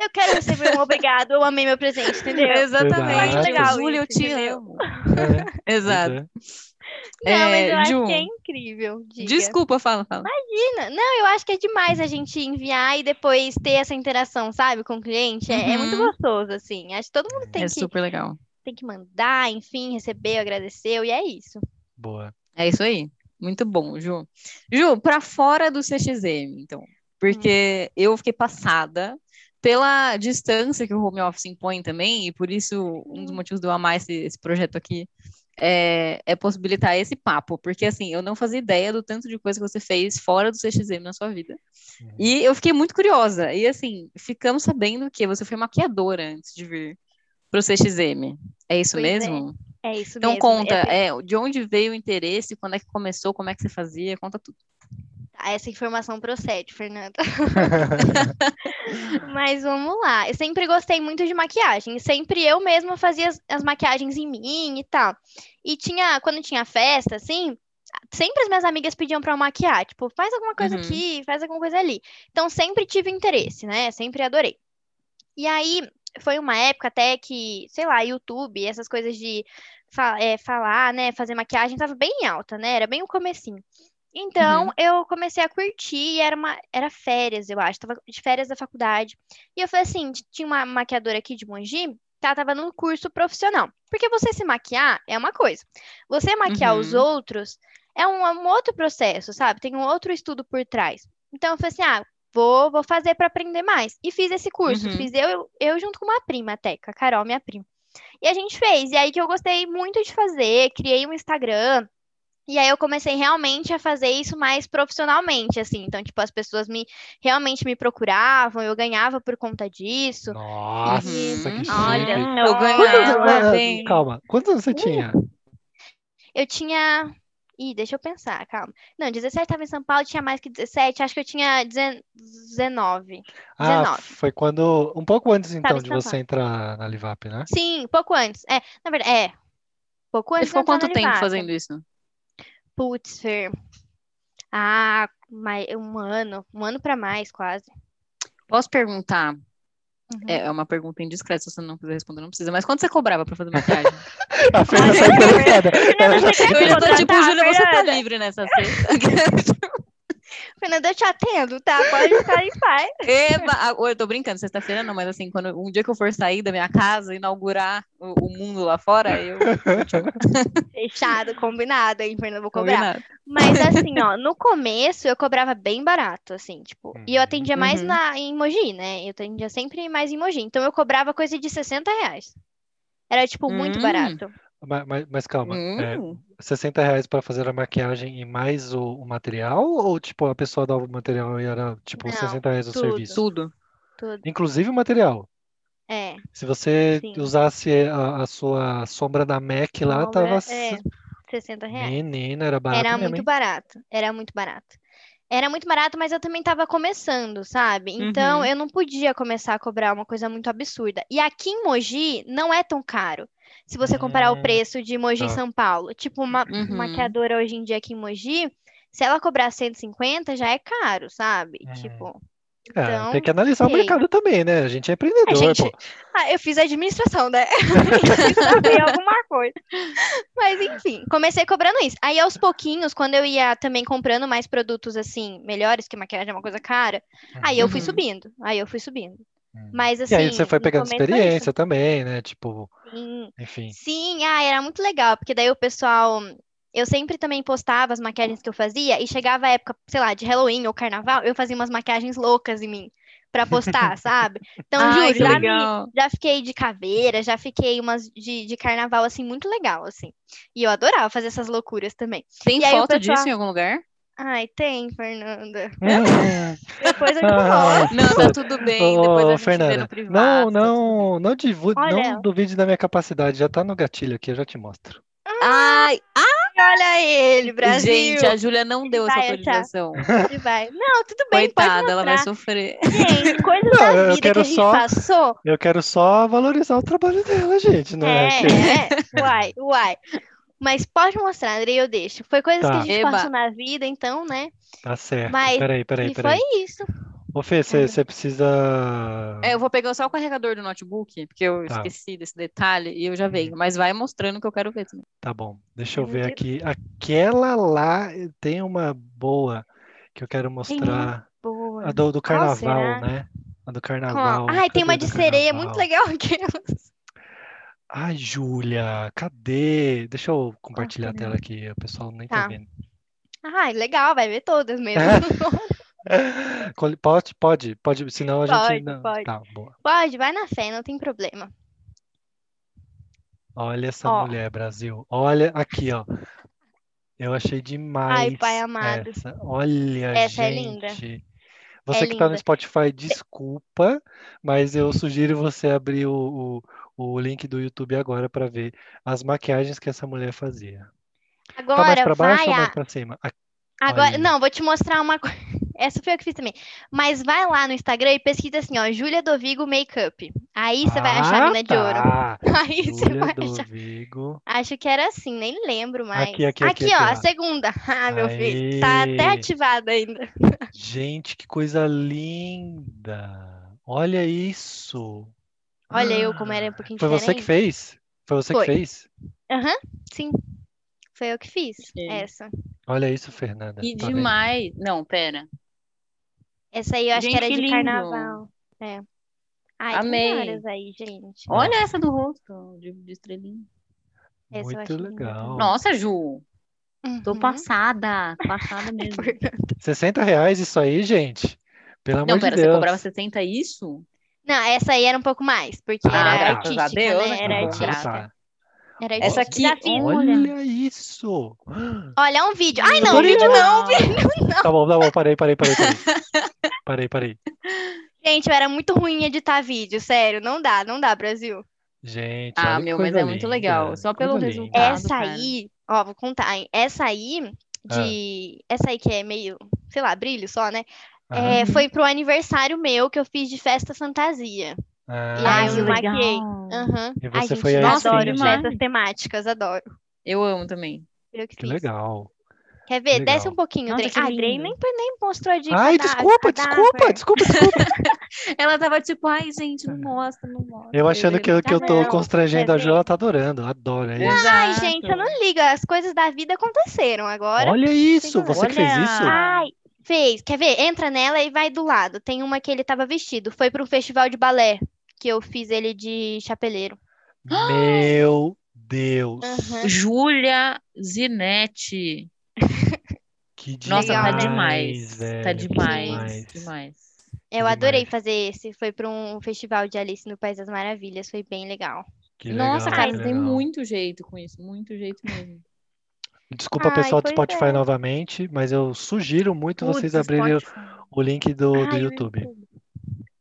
Eu quero receber um obrigado, eu amei meu presente, entendeu? *laughs* Exatamente. Exato. legal Júlia, eu te amo. É, *laughs* Exato. pois Não, mas É, eu acho Ju, que é incrível. Diga. desculpa, fala, fala. Imagina. Não, eu acho que é demais a gente enviar e depois ter essa interação, sabe, com o cliente. É, é muito Uhum. gostoso, assim. Acho que todo mundo tem, É que, super legal. tem que mandar, enfim, recebeu, agradeceu, e é isso. é. Boa. É isso aí. Muito bom, Ju. Ju, para fora do CXM, então. Porque eu fiquei passada pela distância que o home office impõe também, e por isso um dos motivos de eu amar esse, esse projeto aqui é, é possibilitar esse papo. Porque assim, eu não fazia ideia do tanto de coisa que você fez fora do CXM na sua vida. Uhum. E eu fiquei muito curiosa. E assim, ficamos sabendo que você foi maquiadora antes de vir pro CXM. É isso Pois é. mesmo? É isso Então mesmo. conta, É- é, de onde veio o interesse, quando é que começou, como é que você fazia, conta tudo. Ah, Essa informação procede, Fernanda. *laughs* Mas vamos lá. Eu sempre gostei muito de maquiagem. Sempre eu mesma fazia as, as maquiagens em mim e tal. E tinha, quando tinha festa, assim, sempre as minhas amigas pediam pra eu maquiar. Tipo, faz alguma coisa Uhum. aqui, faz alguma coisa ali. Então sempre tive interesse, né? Sempre adorei. E aí foi uma época até que, sei lá, YouTube, essas coisas de fa- é, falar, né? Fazer maquiagem tava bem em alta, né? Era bem o comecinho. Então, Uhum. eu comecei a curtir, e era uma, era férias, eu acho, tava de férias da faculdade. E eu falei assim, tinha uma maquiadora aqui de Mogi, que ela tava no curso profissional. Porque você se maquiar é uma coisa. Você maquiar os Uhum. outros é um, um outro processo, sabe? Tem um outro estudo por trás. Então, eu falei assim, ah, vou, vou fazer para aprender mais. E fiz esse curso. Uhum. Fiz eu, eu junto com uma prima até, com a Carol, minha prima. E a gente fez. E aí que eu gostei muito de fazer, criei um Instagram. E aí eu comecei realmente a fazer isso mais profissionalmente, assim. Então, tipo, as pessoas me realmente me procuravam, eu ganhava por conta disso. Nossa, Uhum. que Olha chique. só. Eu ganhava. Calma, quantos anos você tinha? Eu tinha. Ih, deixa eu pensar, calma. Não, 17 estava em São Paulo, tinha mais que 17, acho que eu tinha 19. Ah, 19. foi quando. Um pouco antes, então, de você entrar na Livap, né? Sim, pouco antes. É, na verdade, é. Pouco antes de ficou quanto tempo fazendo isso? Putz, Fer. Ah, mais, um ano. Um ano pra mais, quase. Posso perguntar? Uhum. É é uma pergunta indiscreta, se você não quiser responder, não precisa. Mas quanto você cobrava pra fazer maquiagem? *laughs* A Fernanda tá interessada. Eu já tô tipo, Júlia, você tá livre nessa sexta. *laughs* Fernanda, eu te atendo, tá? Pode ficar em paz. *laughs* Eba! Ah, Eu tô brincando, sexta-feira não, mas assim, quando um dia que eu for sair da minha casa, inaugurar o, o mundo lá fora, eu *laughs* Fechado, combinado, hein, Fernanda? Vou cobrar. combinado. Mas assim, ó, *laughs* no começo eu cobrava bem barato, assim, tipo, e eu atendia mais Uhum. na, em Mogi, né? Eu atendia sempre mais em Mogi. Então eu cobrava coisa de 60 reais. Era, tipo, muito Hum. barato. Mas, mas- mas calma, é, Hum. 60 reais para fazer a maquiagem e mais o, o material? Ou tipo, a pessoa dava o material e era tipo Não, 60 reais o tudo. serviço? Tudo. Tudo. Inclusive o material. É. Se você Sim. usasse a, a sua sombra da MAC lá, Sombra, tava. é, 60 reais. Menina, era barato Era mesmo, muito hein? barato. Era muito barato. Era muito barato, mas eu também tava começando, sabe? Então Uhum. eu não podia começar a cobrar uma coisa muito absurda. E aqui em Mogi não é tão caro. Se você comparar o Hum, preço de Mogi e tá. São Paulo. Tipo, uma Uhum. maquiadora hoje em dia aqui em Mogi, se ela cobrar 150, já é caro, sabe? Hum. Tipo. É, Então, tem que analisar o ok. mercado também, né? A gente é empreendedor, A gente- pô. Ah, eu fiz administração, né? *laughs* *laughs* Saber alguma coisa. Mas enfim, comecei cobrando isso. Aí aos pouquinhos, quando eu ia também comprando mais produtos assim, melhores, que maquiagem é uma coisa cara, aí eu fui Uhum. subindo. Aí eu fui subindo. Hum. Mas E aí assim, você foi pegando experiência também, né? Tipo, Sim. enfim. Sim, ah, era muito legal, porque daí o pessoal. Eu sempre também postava as maquiagens que eu fazia, e chegava a época, sei lá, de Halloween ou carnaval, eu fazia umas maquiagens loucas em mim pra postar, *laughs* sabe? Então, Ai, juro, já me- já fiquei de caveira, já fiquei umas de, de carnaval, assim, muito legal, assim. E eu adorava fazer essas loucuras também. Tem E foto pessoal- disso em algum lugar? Ai, tem, Fernanda. *laughs* Hum. Depois eu te Ah. Não, tá tudo bem. Depois Ô, a gente vê Fernanda, no privado. não, não, não, divu- Olha. não duvide da minha capacidade. Já tá no gatilho aqui, eu já te mostro. Ai, Olha ele, Brasil. gente, a Júlia não deu essa vai atualização. Ele vai. Não, tudo bem, pode Coitada, ela vai sofrer. Gente, *laughs* coisas Não, da eu vida que quero a gente só- passou. Eu quero só valorizar o trabalho dela, gente, né? É, Que- é, uai, uai. Mas pode mostrar, Andrei, eu deixo. Foi coisas que Tá. a gente Eba. passou na vida, então, né? Tá certo. Mas- Peraí, peraí, e peraí. foi isso. Ô, Fê, você precisa. É, eu vou pegar só o carregador do notebook, porque eu Tá. esqueci desse detalhe e eu já venho. Mas vai mostrando que eu quero ver também. Tá bom, deixa eu ver aqui. Aquela lá tem uma boa que eu quero mostrar. Boa. A do, do carnaval, né? A do carnaval. Ai, tem Cadê uma de sereia muito carnaval? legal *laughs* aquelas. Ai, Júlia, cadê? Deixa eu compartilhar a será? tela aqui, o pessoal nem tá Tá. vendo. Ai, legal, vai ver todas mesmo. *laughs* *laughs* Pode, pode, pode, senão a gente Pode, não. pode. Tá, boa. Pode, vai na fé, não tem problema. Olha essa Ó. mulher, Brasil. Olha aqui, ó. Eu achei demais pai amado. essa. Olha, Essa é linda. gente. Você É que tá no linda. Spotify, desculpa, mas eu sugiro você abrir o, o, o link do YouTube agora para ver as maquiagens que essa mulher fazia. Tá mais Agora para baixo vai ou mais a... para cima? A- Agora, Olha. não, vou te mostrar uma coisa. *laughs* Essa foi eu que fiz também. Mas vai lá no Instagram e pesquisa assim, ó, Júlia Dovigo Makeup. Aí você vai achar a Ah, mina de ouro. tá. *laughs* Aí você vai achar. Dovigo. Acho que era assim, nem lembro mais. Aqui, aqui, aqui, ó, aqui, a ó. segunda. *laughs* Ah, meu filho, tá até ativada ainda. Gente, que coisa linda! Olha isso! Olha eu como era um pouquinho Foi você que fez? Foi você que Foi. fez? Aham, sim. Foi eu que fiz essa. Olha isso, Fernanda. E Tá vendo? demais. Não, pera. Essa aí eu acho que Gente, era que de lindo. carnaval. É. Ai, Amei. aí, gente. Olha essa do rosto, de, de estrelinha. Essa Muito legal. Nossa, Ju. Tô Uhum. passada. Passada *laughs* mesmo. 60 reais isso aí, gente. Pelo Não, amor de pera, você Deus. cobrava 70 isso? Não, essa aí era um pouco mais, porque Ah, era graças a artística, Deus, né? né, Era bom, artística. tá. Era Essa artística. aqui, Já fiz. olha. Olha isso! Olha, um vídeo. Ai, não, Olha. vídeo não. Tá bom, tá bom, parei, parei, parei, parei. Parei, parei. Gente, eu era muito ruim editar vídeo, sério. Não dá, não dá, Brasil. Gente, Ah, meu, mas coisa é muito linda, legal. Só pelo resultado. linda. Essa cara. aí, ó, vou contar, hein? Essa aí, de. Essa aí que é meio, sei lá, brilho só, né? É, Uhum. foi pro aniversário meu que eu fiz de festa fantasia. E Ah, aí Ai, eu maquiei. Aham. E Ai, você gente, foi eu a Nossa, adoro demais. festas temáticas, adoro. Eu amo também. Eu que que legal. Quer ver? legal. Desce um pouquinho, Nossa, Drey. que Ah, nem, nem mostrou a dica Ai, da- desculpa, da desculpa, cor. desculpa, desculpa. *laughs* Ela tava tipo, ai, gente, não mostra, não mostra. Eu achando que eu, que eu tô constrangendo a? Ju, ela tá adorando. Adoro, é isso. Ai, Exato. gente, eu não ligo. As coisas da vida aconteceram agora. Olha isso, você que fez isso? Ai, Fez. Quer ver? Entra nela e vai do lado. Tem uma que ele tava vestido. Foi para um festival de balé, que eu fiz ele de chapeleiro. Meu Deus. Aham. Júlia Zinetti. *laughs* Que Nossa, tá demais. velho, Tá que demais. Demais. Eu Que adorei demais. fazer esse. Foi para um festival de Alice no País das Maravilhas. Foi bem legal. Que Nossa, legal, cara, tem muito jeito com isso. Muito jeito mesmo. Desculpa, Ai, pessoal do Spotify é. novamente, mas eu sugiro muito vocês abrirem o- Spotify. o link do, do Ai, o YouTube.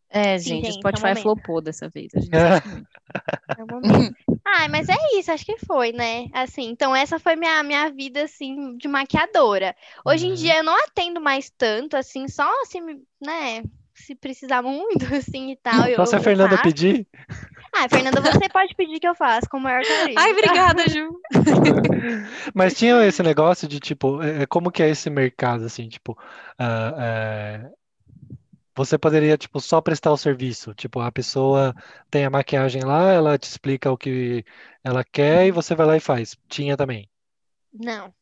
É, Sim, gente, o gente, é Spotify momento. flopou dessa vez. A gente *laughs* muito. É o momento. Ai, mas é isso, acho que foi, né? Assim, então essa foi minha, minha vida, assim, de maquiadora. Hoje em Uhum. dia eu não atendo mais tanto, assim, só me- né, se precisar muito, *laughs* assim, e tal, eu, se a Fernanda faço. pedir. Ah, Fernanda, você pode pedir que eu faça com o maior carinho. Ai, obrigada, Ju. *laughs* Mas tinha esse negócio de tipo, é, é, como que é esse mercado assim, tipo, ah, é, você poderia tipo só prestar o serviço, tipo, a pessoa tem a maquiagem lá, ela te explica o que ela quer e você vai lá e faz. Tinha também. Não.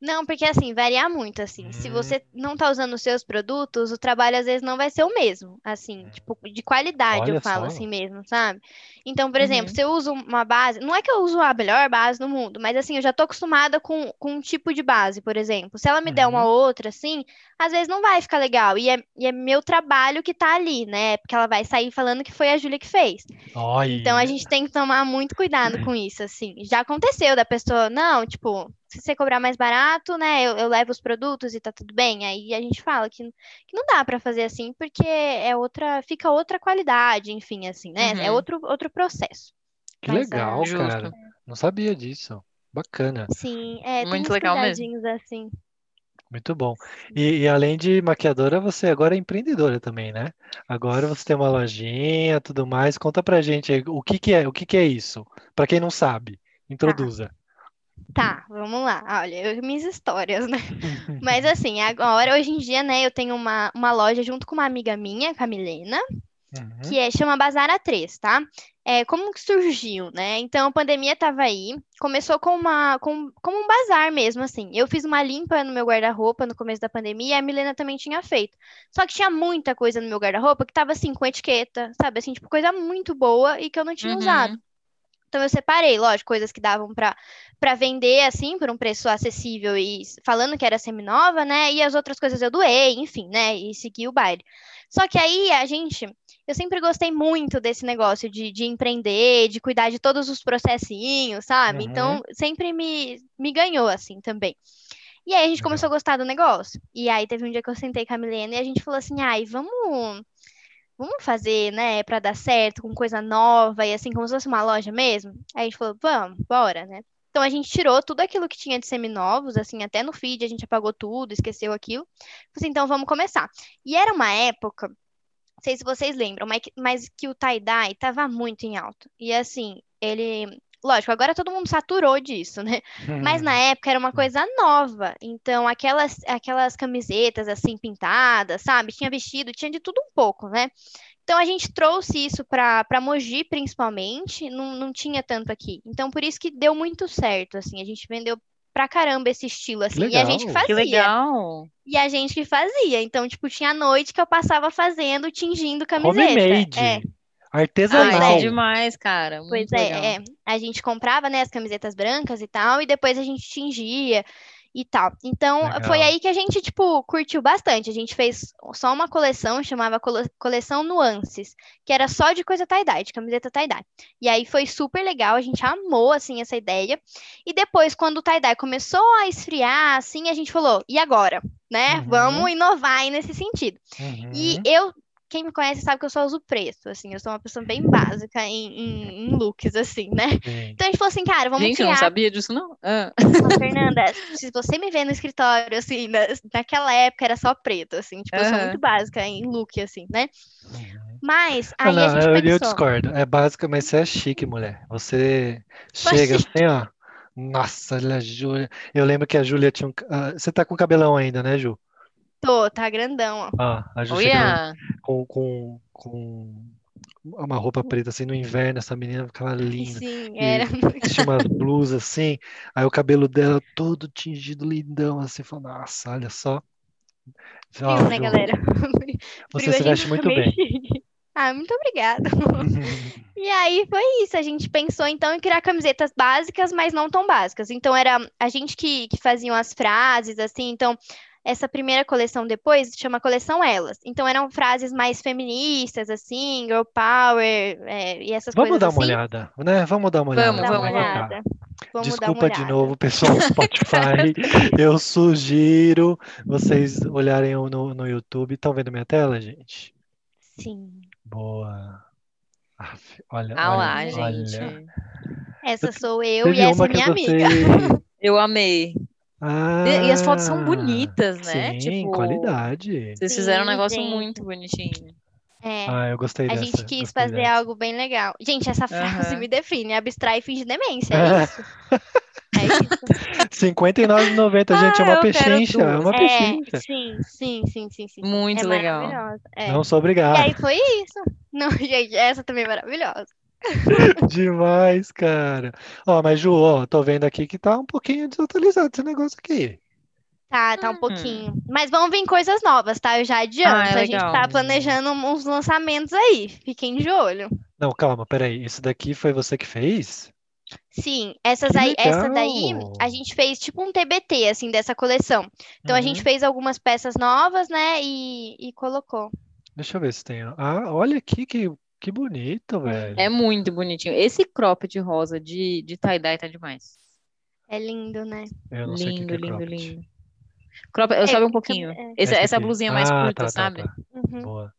Não, porque assim, varia muito, assim. Se Hum. você não tá usando os seus produtos, o trabalho às vezes não vai ser o mesmo, assim, tipo, de qualidade, Olha eu falo só. assim mesmo, sabe? Então, por exemplo, Uhum. se eu uso uma base, não é que eu uso a melhor base do mundo, mas assim, eu já tô acostumada com, com um tipo de base, por exemplo. Se ela me der uma Uhum. outra, assim, às vezes não vai ficar legal. E é, e é meu trabalho que tá ali, né? Porque ela vai sair falando que foi a Júlia que fez. Olha. Então a gente tem que tomar muito cuidado com isso, assim. Já aconteceu da pessoa, não, tipo, se você cobrar mais barato, né, eu, eu levo os produtos e tá tudo bem. Aí a gente fala que, que não dá pra fazer assim, porque é outra, fica outra qualidade, enfim, assim, né? É Uhum. outro, outro processo. Que Mas, legal, Justo. cara. Não sabia disso. Bacana. Sim, é, Muito legal mesmo. assim. Muito bom. E, e além de maquiadora, você agora é empreendedora também, né? Agora você tem uma lojinha, tudo mais. Conta pra gente aí, o que que é, o que que é isso? Pra quem não sabe, introduza. Tá, vamos lá. Olha, eu, minhas histórias, né? *laughs* Mas assim, agora, hoje em dia, né, eu tenho uma, uma loja junto com uma amiga minha, com a Milena. Uhum. que é, chama Bazar A3, tá? É, como que surgiu, né? Então, a pandemia tava aí, começou com uma, com, como um bazar mesmo, assim. Eu fiz uma limpa no meu guarda-roupa no começo da pandemia, e a Milena também tinha feito. Só que tinha muita coisa no meu guarda-roupa que tava, assim, com etiqueta, sabe? Assim, tipo, coisa muito boa e que eu não tinha Uhum. usado. Então, eu separei, lógico, coisas que davam pra vender, assim, por um preço acessível e falando que era seminova, né? E as outras coisas eu doei, enfim, né? E segui o baile. Só que aí a gente, eu sempre gostei muito desse negócio de, de empreender, de cuidar de todos os processinhos, sabe? Uhum. Então, sempre me, me ganhou, assim, também. E aí a gente Legal. começou a gostar do negócio. E aí teve um dia que eu sentei com a Milena e a gente falou assim, ai, vamos, vamos fazer, né, pra dar certo, com coisa nova e assim, como se fosse uma loja mesmo? Aí a gente falou, vamos, bora, né? Então a gente tirou tudo aquilo que tinha de seminovos, assim, até no feed a gente apagou tudo, esqueceu aquilo. Assim, então vamos começar. E era uma época, não sei se vocês lembram, mas que, o tie-dye tava muito em alta. E assim, ele. Lógico, agora todo mundo saturou disso, né? *laughs* Mas na época era uma coisa nova. Então, aquelas, aquelas camisetas assim pintadas, sabe? Tinha vestido, tinha de tudo um pouco, né? Então a gente trouxe isso para para Mogi, principalmente, não, não tinha tanto aqui. Então, por isso que deu muito certo, assim. A gente vendeu pra caramba esse estilo, assim. E a gente que legal. Que fazia. legal. E a gente que fazia. Então, tipo, tinha noite que eu passava fazendo, tingindo camiseta. Homemade. É. Ai, Artesanal. é demais, cara. Pois Muito é, legal. é. A gente comprava, né, as camisetas brancas e tal, e depois a gente tingia e tal. Então, foi Legal. aí que a gente, tipo, curtiu bastante. A gente fez só uma coleção, chamava cole- Coleção Nuances, que era só de coisa tie-dye, de camiseta tie-dye. E aí foi super legal, a gente amou, assim, essa ideia. E depois, quando o tie-dye começou a esfriar, assim, a gente falou, e agora? Né? Uhum. Vamos inovar aí nesse sentido. E Uhum. eu, quem me conhece sabe que eu só uso preto, assim, eu sou uma pessoa bem básica em, em- em looks, assim, né? Sim. Então a gente falou assim, cara, vamos Gente, eu não criar. sabia disso, não. Ah. Não, Fernanda, se você me vê no escritório, assim, na- naquela época era só preto, assim, tipo, eu sou muito básica em look, assim, né? Uhum. Mas aí a não, gente eu, eu pensou, discordo. É básica, mas você é chique, mulher. Você *laughs* chega chique. assim, ó. Nossa, olha a Júlia. Eu lembro que a Júlia tinha um. ah, você tá com cabelão ainda, né, Ju? Tô, tá grandão, ó. Ó, a com, com, com uma roupa preta assim no inverno, essa menina ficava linda. Sim, E era. *laughs* vestia umas *laughs* blusas assim, aí o cabelo dela todo tingido, lindão, assim, falou, nossa, olha só. Ó, Viu, né, Ju, galera? *laughs* Você se veste muito bem. chique. Ah, muito obrigada. E aí foi isso. A gente pensou então em criar camisetas básicas, mas não tão básicas. Então era a gente que, que faziam as frases, assim. Então, essa primeira coleção depois chama Coleção Elas. Então eram frases mais feministas, assim, girl power, é, e essas Vamos coisas dar uma assim. olhada, né? Vamos dar uma olhada Vamos, como uma olhada. Vamos dar uma Desculpa de novo, pessoal do Spotify. *laughs* Eu sugiro vocês olharem no, no YouTube. Estão vendo minha tela, gente? Sim. Boa. Aff, olha, Ah olha, lá, olha. gente. Essa sou eu Teve e essa uma é minha amiga. gostei. *laughs* Eu amei. E, e as fotos são Ah, bonitas, né? sim, Tipo, qualidade. vocês fizeram um Sim, negócio gente. muito bonitinho. É. Ah, eu gostei A dessa. gente quis fazer dessa. algo bem legal. Gente, essa frase me define. Abstrai e finge demência. É isso. É isso. *laughs* R$ 59,90, gente, é Ah, uma pechincha, é uma É, pechincha. sim, sim, sim, sim, sim. Muito É legal. maravilhosa. É. Não sou E obrigado. aí foi isso. *laughs* Não, gente, essa também é maravilhosa. *laughs* Demais, cara. Ó, mas Ju, ó, tô vendo aqui que tá um pouquinho desatualizado esse negócio aqui. Tá, tá um Hum. pouquinho. Mas vão vir coisas novas, tá? Eu já adianto. Ah, é A gente legal. tá planejando uns lançamentos aí. Fiquem de olho. Não, calma, peraí. Isso daqui foi você que fez? Sim, essas Que aí, essa daí a gente fez tipo um TBT, assim, dessa coleção. Então a gente Uhum. fez algumas peças novas, né? E, e colocou. Deixa eu ver se tem. Ah, olha aqui que, que bonito, velho. É muito bonitinho. Esse cropped rosa de, de tie-dye tá demais. É lindo, né? Eu não sei o que Lindo, que é lindo, cropped. lindo. Cropped, É, sobe um pouquinho. é. Essa, essa blusinha mais Ah, curta, tá, tá, sabe? tá. Uhum, Boa.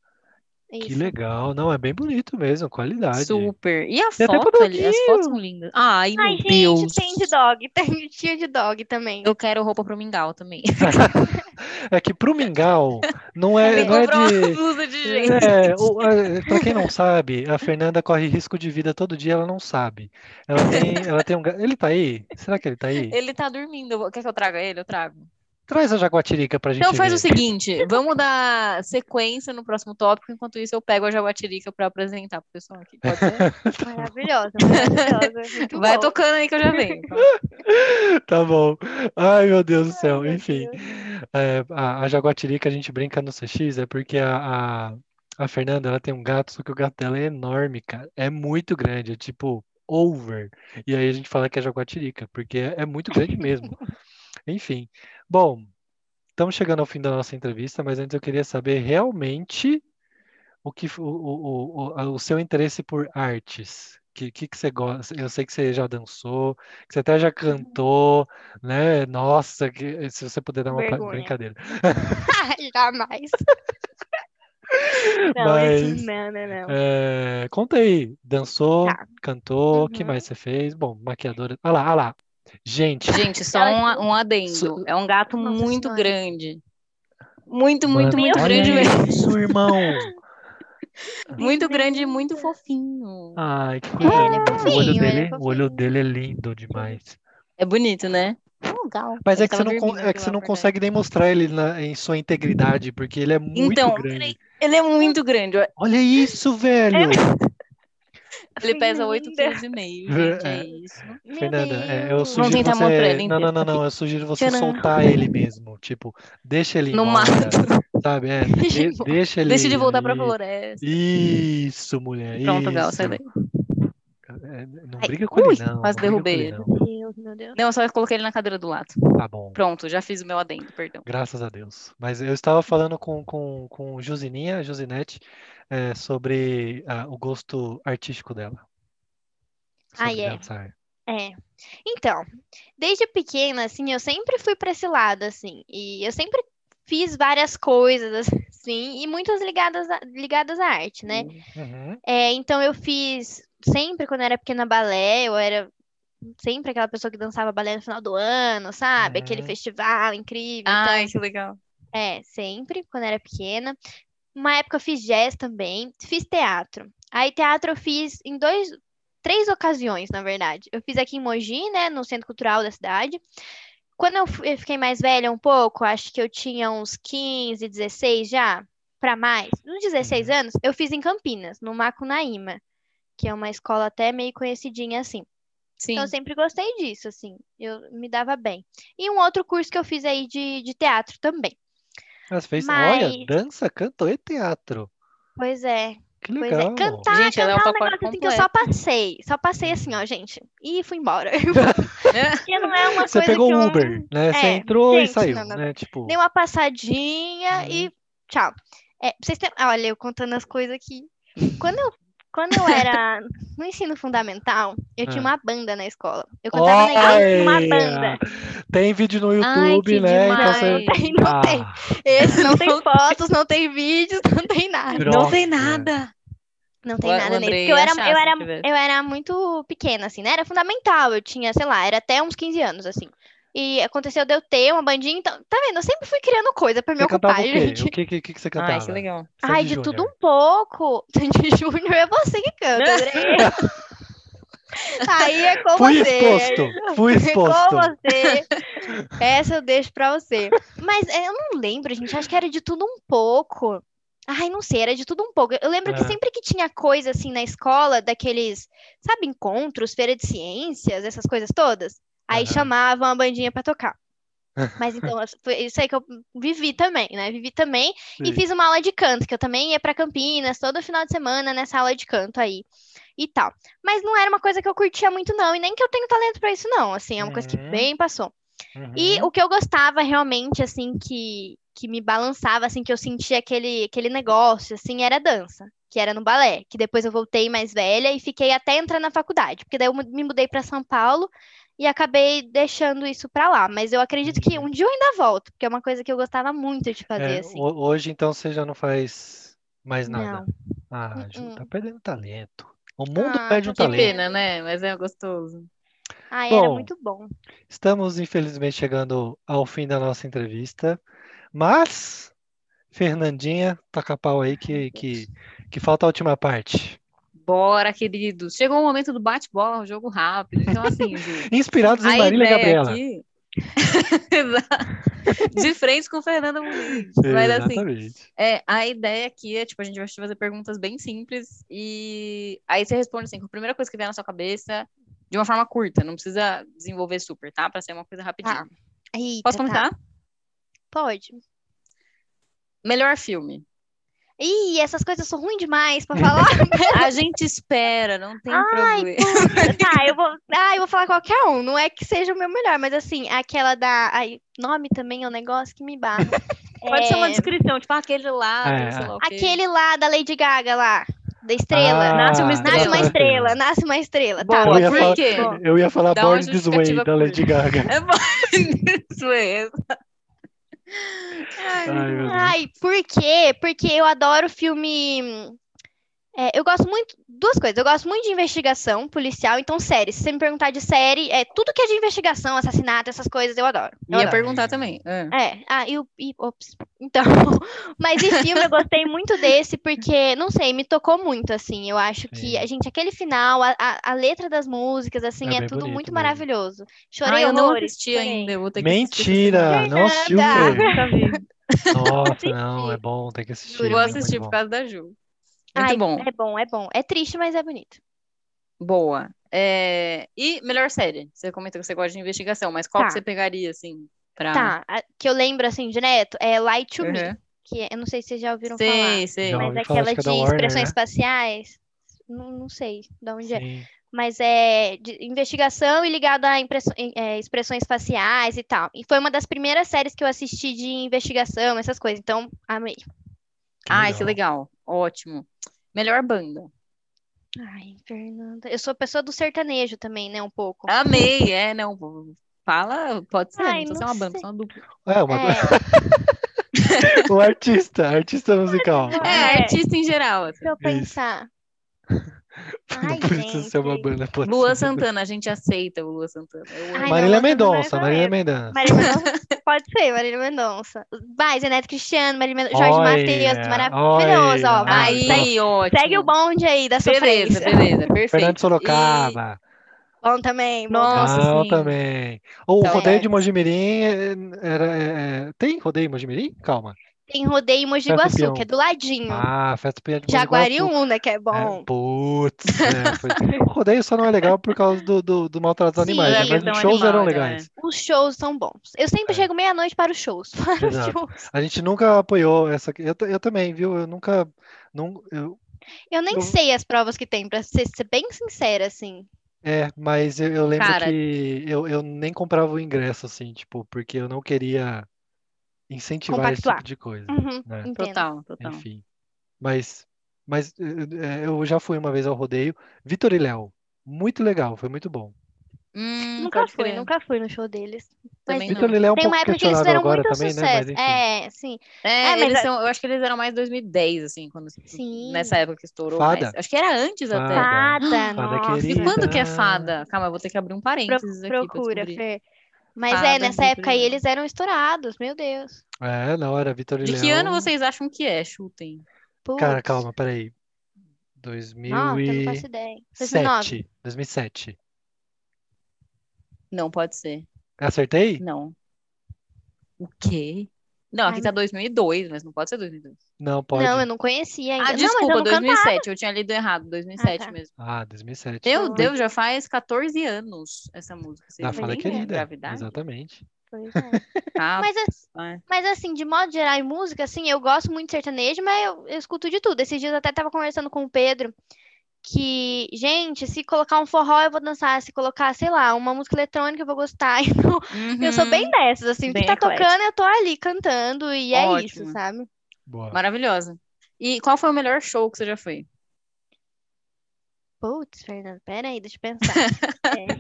Que isso. legal. Não, é bem bonito mesmo, qualidade. Super. E a Tem foto ali? As fotos são lindas. Ai, meu Ai, gente, Deus. tem de dog. *laughs* Tem, tinha de dog também. Eu quero roupa pro mingau também. *laughs* É que pro mingau não é, que não é de. *laughs* blusa de gente. É, o, a, pra quem não sabe, a Fernanda corre risco de vida todo dia, ela não sabe. Ela tem, ela tem um. Ele tá aí? Será que ele tá aí? Ele tá dormindo. Quer que eu traga ele? Eu trago. Traz a jaguatirica pra gente Então faz ver. o seguinte, vamos dar sequência no próximo tópico, enquanto isso eu pego a jaguatirica pra apresentar pro pessoal aqui. Pode ser? *laughs* Maravilhosa, maravilhosa. Muito Vai bom. tocando aí que eu já venho. *laughs* Tá bom. Ai, meu Deus do céu. meu Enfim, é, a, a jaguatirica a gente brinca no CX é porque a, a, a Fernanda ela tem um gato, só que o gato dela é enorme, cara. É muito grande, é tipo over. E aí a gente fala que é jaguatirica, porque é, é muito grande mesmo. *laughs* Enfim. Bom, estamos chegando ao fim da nossa entrevista, mas antes eu queria saber realmente o que o, o, o, o seu interesse por artes. Que, que, que você gosta? Eu sei que você já dançou, que você até já cantou, né? Nossa, que, se você puder dar uma Vergonha. brincadeira. *laughs* Jamais. *laughs* Não, Mas, isso não, não, não. é, conta aí, dançou, Tá. cantou, o que Uhum. mais você fez? Bom, maquiadora. Ah lá, ah lá. Gente, Gente, só um, um adendo. É um gato Nossa muito Senhora. grande. Muito, muito, mano, muito grande mesmo. isso, irmão. *laughs* Muito grande e muito fofinho. Ai, que coisa ele é linda. O olho fofinho, ele é dele, o olho fofinho. dele é lindo demais. É bonito, né? Legal. Mas Ele é que você não, con- é que você não consegue nem mostrar ele na- em sua integridade, porque ele é muito Então, grande. Ele é muito grande. Olha isso, velho! Ele pesa 8,5 Linda. kg, *laughs* gente. É isso. Fernanda, é, eu sugiro tentar mostrar você. ele Não, não, não, tá não. Eu sugiro você Tcharam. soltar ele mesmo. Tipo, deixa ele No embora, mato. sabe? É, *laughs* Deixa de- ele deixa ele. Deixa voltar pra floresta. Isso, mulher. Pronto, Gal, isso. sai daí. É, Não Ai, briga com ele, ui, não. quase não com derrubei ele, ele. não. Meu Deus, meu Deus. Não, eu só coloquei ele na cadeira do lado. Tá bom. Pronto, já fiz o meu adendo, perdão. Graças a Deus. Mas eu estava falando com, com, com Josininha, Josinete, é, sobre ah, o gosto artístico dela. Ah, é. dançar. É. Então, desde pequena, assim, eu sempre fui pra esse lado, assim. E eu sempre fiz várias coisas, assim, e muitas ligadas a, ligadas à arte, né? Uhum. É, então eu fiz sempre quando eu era pequena balé, eu era sempre aquela pessoa que dançava balé no final do ano, sabe? Aquele Uhum. festival incrível. Ai, Então, que legal. é, sempre quando eu era pequena. Uma época eu fiz jazz também, fiz teatro. Aí teatro eu fiz em dois, três ocasiões, na verdade. Eu fiz aqui em Mogi, né, no Centro Cultural da cidade. Quando eu fiquei mais velha um pouco, acho que eu tinha uns 15, 16 já, pra mais. Nos 16 Uhum. anos, eu fiz em Campinas, no Macunaíma, que é uma escola até meio conhecidinha assim. Sim. Então eu sempre gostei disso, assim, eu me dava bem. E um outro curso que eu fiz aí de, de teatro também. Mas fez, olha, Mas- dança, canto e teatro. Pois é. Que Pois legal. é, cantar, Gente, ela é um cantar é um pacote negócio assim que eu só passei. Só passei assim, ó, gente. E fui embora. *laughs* Porque não é uma Você coisa pegou que o eu... Uber, né? Você É, entrou e gente, saiu, não, não. né? Tipo, Dei uma passadinha Uhum. e tchau. É, vocês terem... Olha, eu contando as coisas aqui. Quando eu, quando eu era *laughs* no ensino fundamental, eu tinha Ah. uma banda na escola. Eu cantava na igreja Olha! banda. Tem vídeo no Ai, YouTube, que né? Então demais. Não *laughs* tem, não tem. Ah, Esse não *laughs* tem fotos, não tem vídeos, não tem nada. Não tem Droga. nada. Não tem O- o nada nele. Andrei Porque eu ia era, achar eu, se era, tivesse. eu era muito pequena, assim, né? Era fundamental. Eu tinha, sei lá, era até uns 15 anos, assim. E aconteceu de eu ter uma bandinha, então, tá vendo? Eu sempre fui criando coisa pra me Você ocupar, o quê? gente. O que, que, que que você cantava? Ai, que legal. Ai, Sandy de tudo Júnior. um pouco. *laughs* Sandy Júnior é você que canta, André. Aí é com Fui você. exposto, fui É exposto. com você. Essa eu deixo pra você. Mas é, eu não lembro, gente. Acho que era de tudo um pouco. Ai, não sei, era de tudo um pouco. Eu lembro que Ah. sempre que tinha coisa assim na escola, daqueles, sabe, encontros, feira de ciências, essas coisas todas, aí Aham. chamavam a bandinha pra tocar. *laughs* Mas então, foi isso aí que eu vivi também, né? Vivi também e Sim. fiz uma aula de canto, que eu também ia pra Campinas todo final de semana nessa aula de canto aí e tal. Mas não era uma coisa que eu curtia muito, não, e nem que eu tenho talento pra isso, não. Assim, é uma coisa que Uhum. bem passou. E Uhum. o que eu gostava realmente, assim, que, que me balançava, assim, que eu sentia aquele, aquele negócio, assim, era dança, que era no balé, que depois eu voltei mais velha e fiquei até entrar na faculdade, porque daí eu me mudei para São Paulo e acabei deixando isso pra lá. Mas eu acredito que um dia eu ainda volto, porque é uma coisa que eu gostava muito de fazer, É, assim. ho- hoje, então, você já não faz mais nada. Não. Ah, Ju, Uh-uh. tá perdendo talento. O mundo Ah, perde um tá Que talento. pena, né? Mas é gostoso. Ai, era muito bom. Estamos, infelizmente, chegando ao fim da nossa entrevista. Mas, Fernandinha, taca a pau aí que, que, *laughs* que falta a última parte. Bora, queridos. Chegou o momento do bate-bola, um jogo rápido. Então, assim, *laughs* Ju, Inspirados em a Marília ideia Gabriela. aqui. *laughs* De frente com Fernanda Muniz. Mas assim, Exatamente. é, a ideia aqui é, tipo, a gente vai te fazer perguntas bem simples e aí você responde assim, com a primeira coisa que vier na sua cabeça, de uma forma curta, não precisa desenvolver super, tá? Pra ser uma coisa rapidinha. Tá. Eita, Posso tá. começar? Pode. Melhor filme. Ih, essas coisas são ruins demais pra *laughs* falar. A gente espera, não tem Ai, problema. puta, tá, eu vou, ah, eu vou falar qualquer um. Não é que seja o meu melhor, mas assim, aquela da. Ai, nome também é um negócio que me barra. *laughs* Pode ser uma É, descrição, tipo aquele lá, É, sei lá. Aquele lá da Lady Gaga lá, da estrela. Nasce uma Ah, estrela. Nasce uma estrela, nasce uma estrela. Tá, Boa, Eu ia falar- Eu ia falar Born This Way, da Lady Gaga. É bom. Isso mesmo. Ai, Ai, por quê? Porque eu adoro filme. É, eu gosto muito. Duas coisas. Eu gosto muito de investigação policial, então séries. Se você me perguntar de série, é tudo que é de investigação, assassinato, essas coisas, eu adoro. Eu Ia adoro. perguntar também. Ah. É, ah, e o. E, ops. Então, *laughs* mas e filme eu gostei muito desse, porque, não sei, me tocou muito, assim. Eu acho que, a gente, aquele final, a, a, a letra das músicas, assim, É é, tudo bonito muito mesmo. maravilhoso. Ah, Chorei eu não horrores. assisti chorei. ainda. Eu vou ter que Mentira! semana. Não assistiu. Nossa, não, é bom, tem que assistir. Juro, Vou muito assistir bom. por causa da Ju. Muito Ai, bom. É bom, é bom. É triste, mas é bonito. Boa. É, E melhor série? Você comentou que você gosta de investigação, mas qual Tá. que você pegaria, assim, pra... Tá, a- que eu lembro, assim, direto, é Lie to Me, Uhum. que é- eu não sei se vocês já ouviram falar. Sei, sei. Já Mas falar, aquela que é de Warner, expressões né? espaciais, não, não sei de onde é. Sim. Mas é de investigação e ligado a é, expressões faciais e tal. E foi uma das primeiras séries que eu assisti de investigação, essas coisas. Então, amei. Ai, que legal. Ótimo. Melhor banda. Ai, Fernanda. Eu sou pessoa do sertanejo também, né? Um pouco. Amei, é, não. Fala, pode ser, Ai, não precisa ser uma banda, ser uma dupla. É, uma... É, *laughs* o artista, artista musical. É, artista em geral. assim. deixa eu pensar. Não *laughs* Ai, precisa ser uma gente. banda, pode Lua ser. Santana, a gente aceita o Lua Santana. Ai, Marília Mendonça, Marília. Mendonça. Marília *laughs* Mendonça. Pode ser, Marília Mendonça. Vai, Zeneto Cristiano, Marília Mendonça, Jorge Matheus, maravilhoso, ó. Vai, segue, Aí, ótimo. segue o bonde aí da Beleza, sofrência. beleza, *laughs* perfeito. Fernando Sorocaba. Bom também, bom Nossa, sim. também. O Então, rodeio é. de Mojimirim é- era, é- é- tem rodeio em Mojimirim? Calma. Tem rodeio em Mogi Festa Guaçu, Peão. que é do ladinho. Ah, festa Pinha de. Jaguariúna, que é É, bom. putz, é, foi- o *laughs* rodeio só não é legal por causa do, do, do maltrato dos Sim, animais, é né? Mas os shows eram animal, legais. Os shows são bons. Eu sempre É. chego meia-noite para os shows. Para os shows. A gente nunca apoiou essa. Eu, eu também, viu? Eu nunca. Não, eu, Eu nem Eu- sei as provas que tem, pra ser, ser bem sincera, assim. é, mas eu, eu lembro Cara. que eu, eu nem comprava o ingresso, assim, tipo, porque eu não queria incentivar esse tipo Compactuar. de coisa, Uhum, né? Total, total. Enfim. Mas, mas eh, eh, eu já fui uma vez ao rodeio. Vitor e Léo, muito legal, foi muito bom. Hum, Nunca fui, crer. nunca fui no show deles. Mas Também não. e Léo é um tem pouco uma época que eles fizeram agora muito também, né? sucesso. Mas enfim. É, sim. É, É, mas eles a- são, eu acho que eles eram mais 2010, assim, quando Sim. nessa época que estourou. Fada. mais. Acho que era antes até. Fada. Fada, Fada nossa. querida. E quando que é fada? Calma, eu vou ter que abrir um Pro- parênteses aqui pra procura, descobrir. Mas é, nessa época aí eles eram estourados, meu Deus. É, na hora, Vitor e De Léo. que ano vocês acham que é? Chutem. Cara, calma, peraí. Nossa, eu não faço ideia. 2009. 2007. 2007. Não pode ser. Acertei? Não. O quê? Não, aqui Ai, tá 2002, mas não pode ser 2002. Não, pode. Não, eu não conhecia ainda. Ah, não, mas eu desculpa, não cantava. 2007. Eu tinha lido errado, 2007 Ah, tá. mesmo. Ah, 2007. Meu Deus, já faz 14 anos essa música. Vocês Da Fada Querida. gravidade? Exatamente. Pois é. *laughs* Ah, Mas, as- é. mas assim, de modo geral, em música, assim, eu gosto muito de sertanejo, mas eu, eu escuto de tudo. Esses dias eu até tava conversando com o Pedro que, gente, se colocar um forró eu vou dançar, se colocar, sei lá, uma música eletrônica eu vou gostar. *laughs* Então, eu sou bem Uhum. dessas, assim, o que Bem tá eclética. tocando, eu tô ali cantando e é isso, Ótimo. sabe? Boa. Maravilhosa. E qual foi o melhor show que você já foi? Putz, Fernando, pera aí, deixa eu pensar. *laughs* É,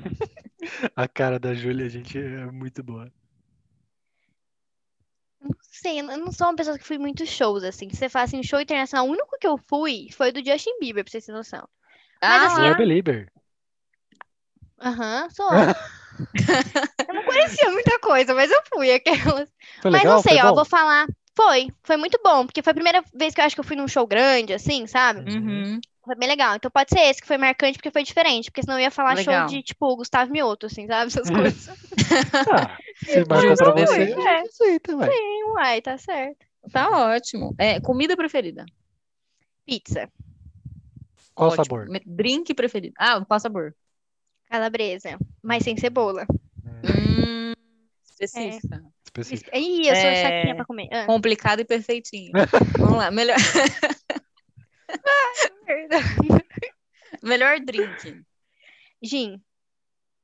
A cara da Júlia, gente, é muito boa. Não sei, eu não sou uma pessoa que fui muitos shows, assim. Você fala assim, show internacional, o único que eu fui foi do Justin Bieber, pra vocês terem noção. Mas Ah, assim, You are ah, believer. aham, sou. *laughs* Eu não conhecia muita coisa, mas eu fui aquelas. Foi Mas legal? não sei, Foi ó, eu bom? vou falar. Foi, foi muito bom, porque foi a primeira vez que eu acho que eu fui num show grande, assim, sabe? Uhum. Foi bem legal. Então pode ser esse que foi marcante, porque foi diferente, porque senão eu ia falar Legal. show de, tipo, Gustavo Mioto, assim, sabe? Essas *laughs* coisas. *laughs* Ah, se marcou Justo, pra você, É. aceita, ué. Sim, uai, tá certo. Tá ótimo. É, comida preferida? Pizza, Qual Ótimo. sabor? Drink preferido? Ah, qual sabor? calabresa, mas sem cebola. Hum, específica. Específico. Ih, eu sou É. chatinha pra comer. Ah, Complicado e perfeitinho. *laughs* Vamos lá. Melhor, *laughs* melhor drink. Gin.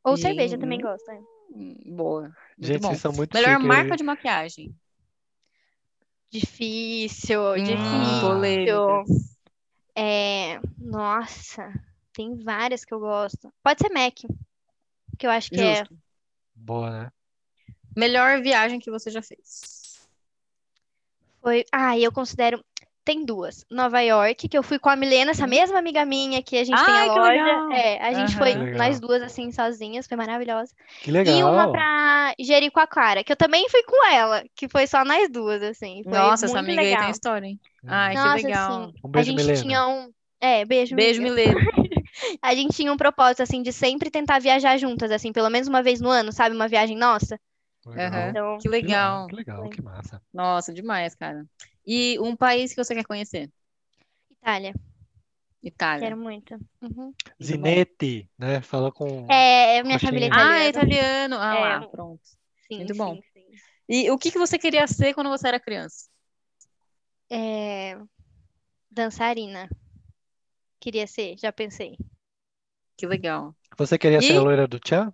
Ou cerveja Gin. também gosto. é. Hum, Boa. Muito Gente, bom. vocês são muito Melhor chique. marca de maquiagem. Difícil, Hum, difícil. polêmicas. É, nossa, tem várias que eu gosto. Pode ser Mac, que eu acho que é. Justo. Boa, né? Melhor viagem que você já fez. Foi. Ah, eu considero. Tem duas. Nova York, que eu fui com a Milena, essa mesma amiga minha que a gente tem a Ai, que loja. legal. É, a gente Aham. foi nós duas, assim, sozinhas, foi maravilhosa. Que legal. E uma pra Jericoacoara, que eu também fui com ela, que foi só nós duas, assim. Foi Nossa, essa amiga aí legal. tem história, hein? Ai, Nossa, que legal. assim, Um a beijo, gente Milena. tinha um. É, beijo, Beijo, amiga. Milena. *laughs* A gente tinha um propósito, assim, de sempre tentar viajar juntas, assim, pelo menos uma vez no ano, sabe? Uma viagem nossa. Legal. Aham. Então, Que legal. Que legal, que massa. Nossa, demais, cara. E um país que você quer conhecer? Itália, Itália. quero muito. Uhum. Zinete, né? Fala com. É, minha Coxinha. família é Ah, é italiana. italiano. Ah, É. lá, pronto. Sim, muito bom. sim, sim. E o que que você queria ser quando você era criança? É, dançarina. Queria ser, já pensei. Que legal. Você queria ser E- a loira do Tchan?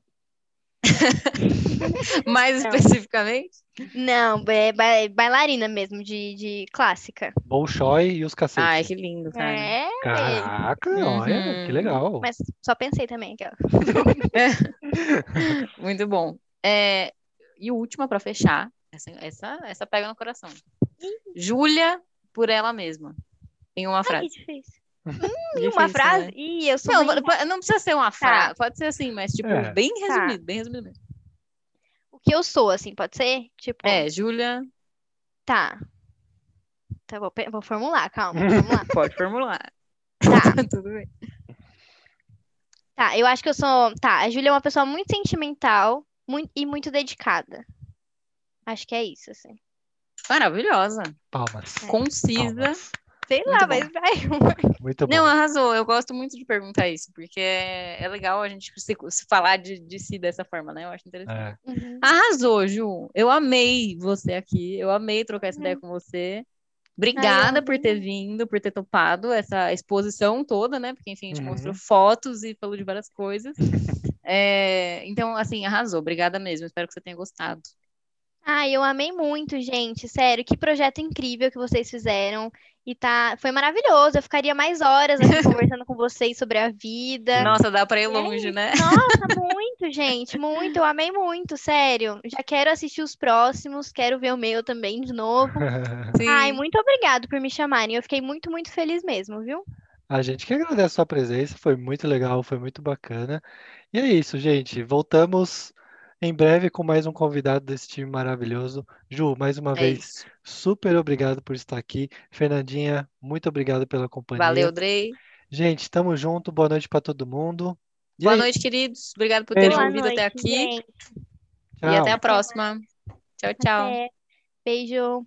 *laughs* Mais Não. especificamente? Não, é ba- bailarina mesmo, de, de clássica. Bolshoi e os cacetes. Ai, que lindo, cara. É, Caraca, Uhum. olha, que legal. mas só pensei também. aquela. *laughs* Muito bom. É, e o última pra fechar. Essa, essa, essa pega no coração. Júlia por ela mesma. Em uma Ai, que frase. difícil. Difícil, Uma frase? né? Ih, eu sou Não, bem- não precisa ser uma frase. Pode ser assim, mas tipo, É. bem Tá. resumido, bem resumido mesmo. O que eu sou, assim, pode ser? Tipo, É, Júlia, tá. Tá, vou, vou formular, calma, *laughs* vamos lá. pode formular. Tá, *laughs* Tudo bem. tá, eu acho que eu sou. Tá, a Júlia é uma pessoa muito sentimental muito, e muito dedicada. Acho que é isso, assim. Maravilhosa, Palmas. concisa. Palmas. Sei Muito lá, bom. mas vai. *laughs* Muito bom. Não, arrasou. Eu gosto muito de perguntar isso, porque é, é legal a gente se, se falar de, de si dessa forma, né? Eu acho interessante. É. Uhum. Arrasou, Ju. Eu amei você aqui. Eu amei trocar essa ideia com você. Obrigada Ai, por ter vindo, por ter topado essa exposição toda, né? Porque, enfim, a gente Uhum. mostrou fotos e falou de várias coisas. *laughs* É, então, assim, arrasou. Obrigada mesmo. Espero que você tenha gostado. Ai, eu amei muito, gente. Sério, que projeto incrível que vocês fizeram. E tá, foi maravilhoso. Eu ficaria mais horas aqui conversando com vocês sobre a vida. Nossa, dá pra ir É longe, né? Nossa, *laughs* muito, gente, muito. Eu amei muito, sério. Já quero assistir os próximos, quero ver o meu também de novo. *laughs* Sim. Ai, muito obrigado por me chamarem. Eu fiquei muito, muito feliz mesmo, viu? A gente que agradece a sua presença, foi muito legal, foi muito bacana. E é isso, gente. Voltamos em breve com mais um convidado desse time maravilhoso. Ju, mais uma É vez, isso. super obrigado por estar aqui. Fernandinha, muito obrigado pela companhia. Valeu, Drey. Gente, tamo junto. Boa noite para todo mundo. E Boa aí, noite, queridos. Obrigado por terem ouvido até noite, aqui. gente. E até a próxima. Tchau, tchau. Até. Beijo.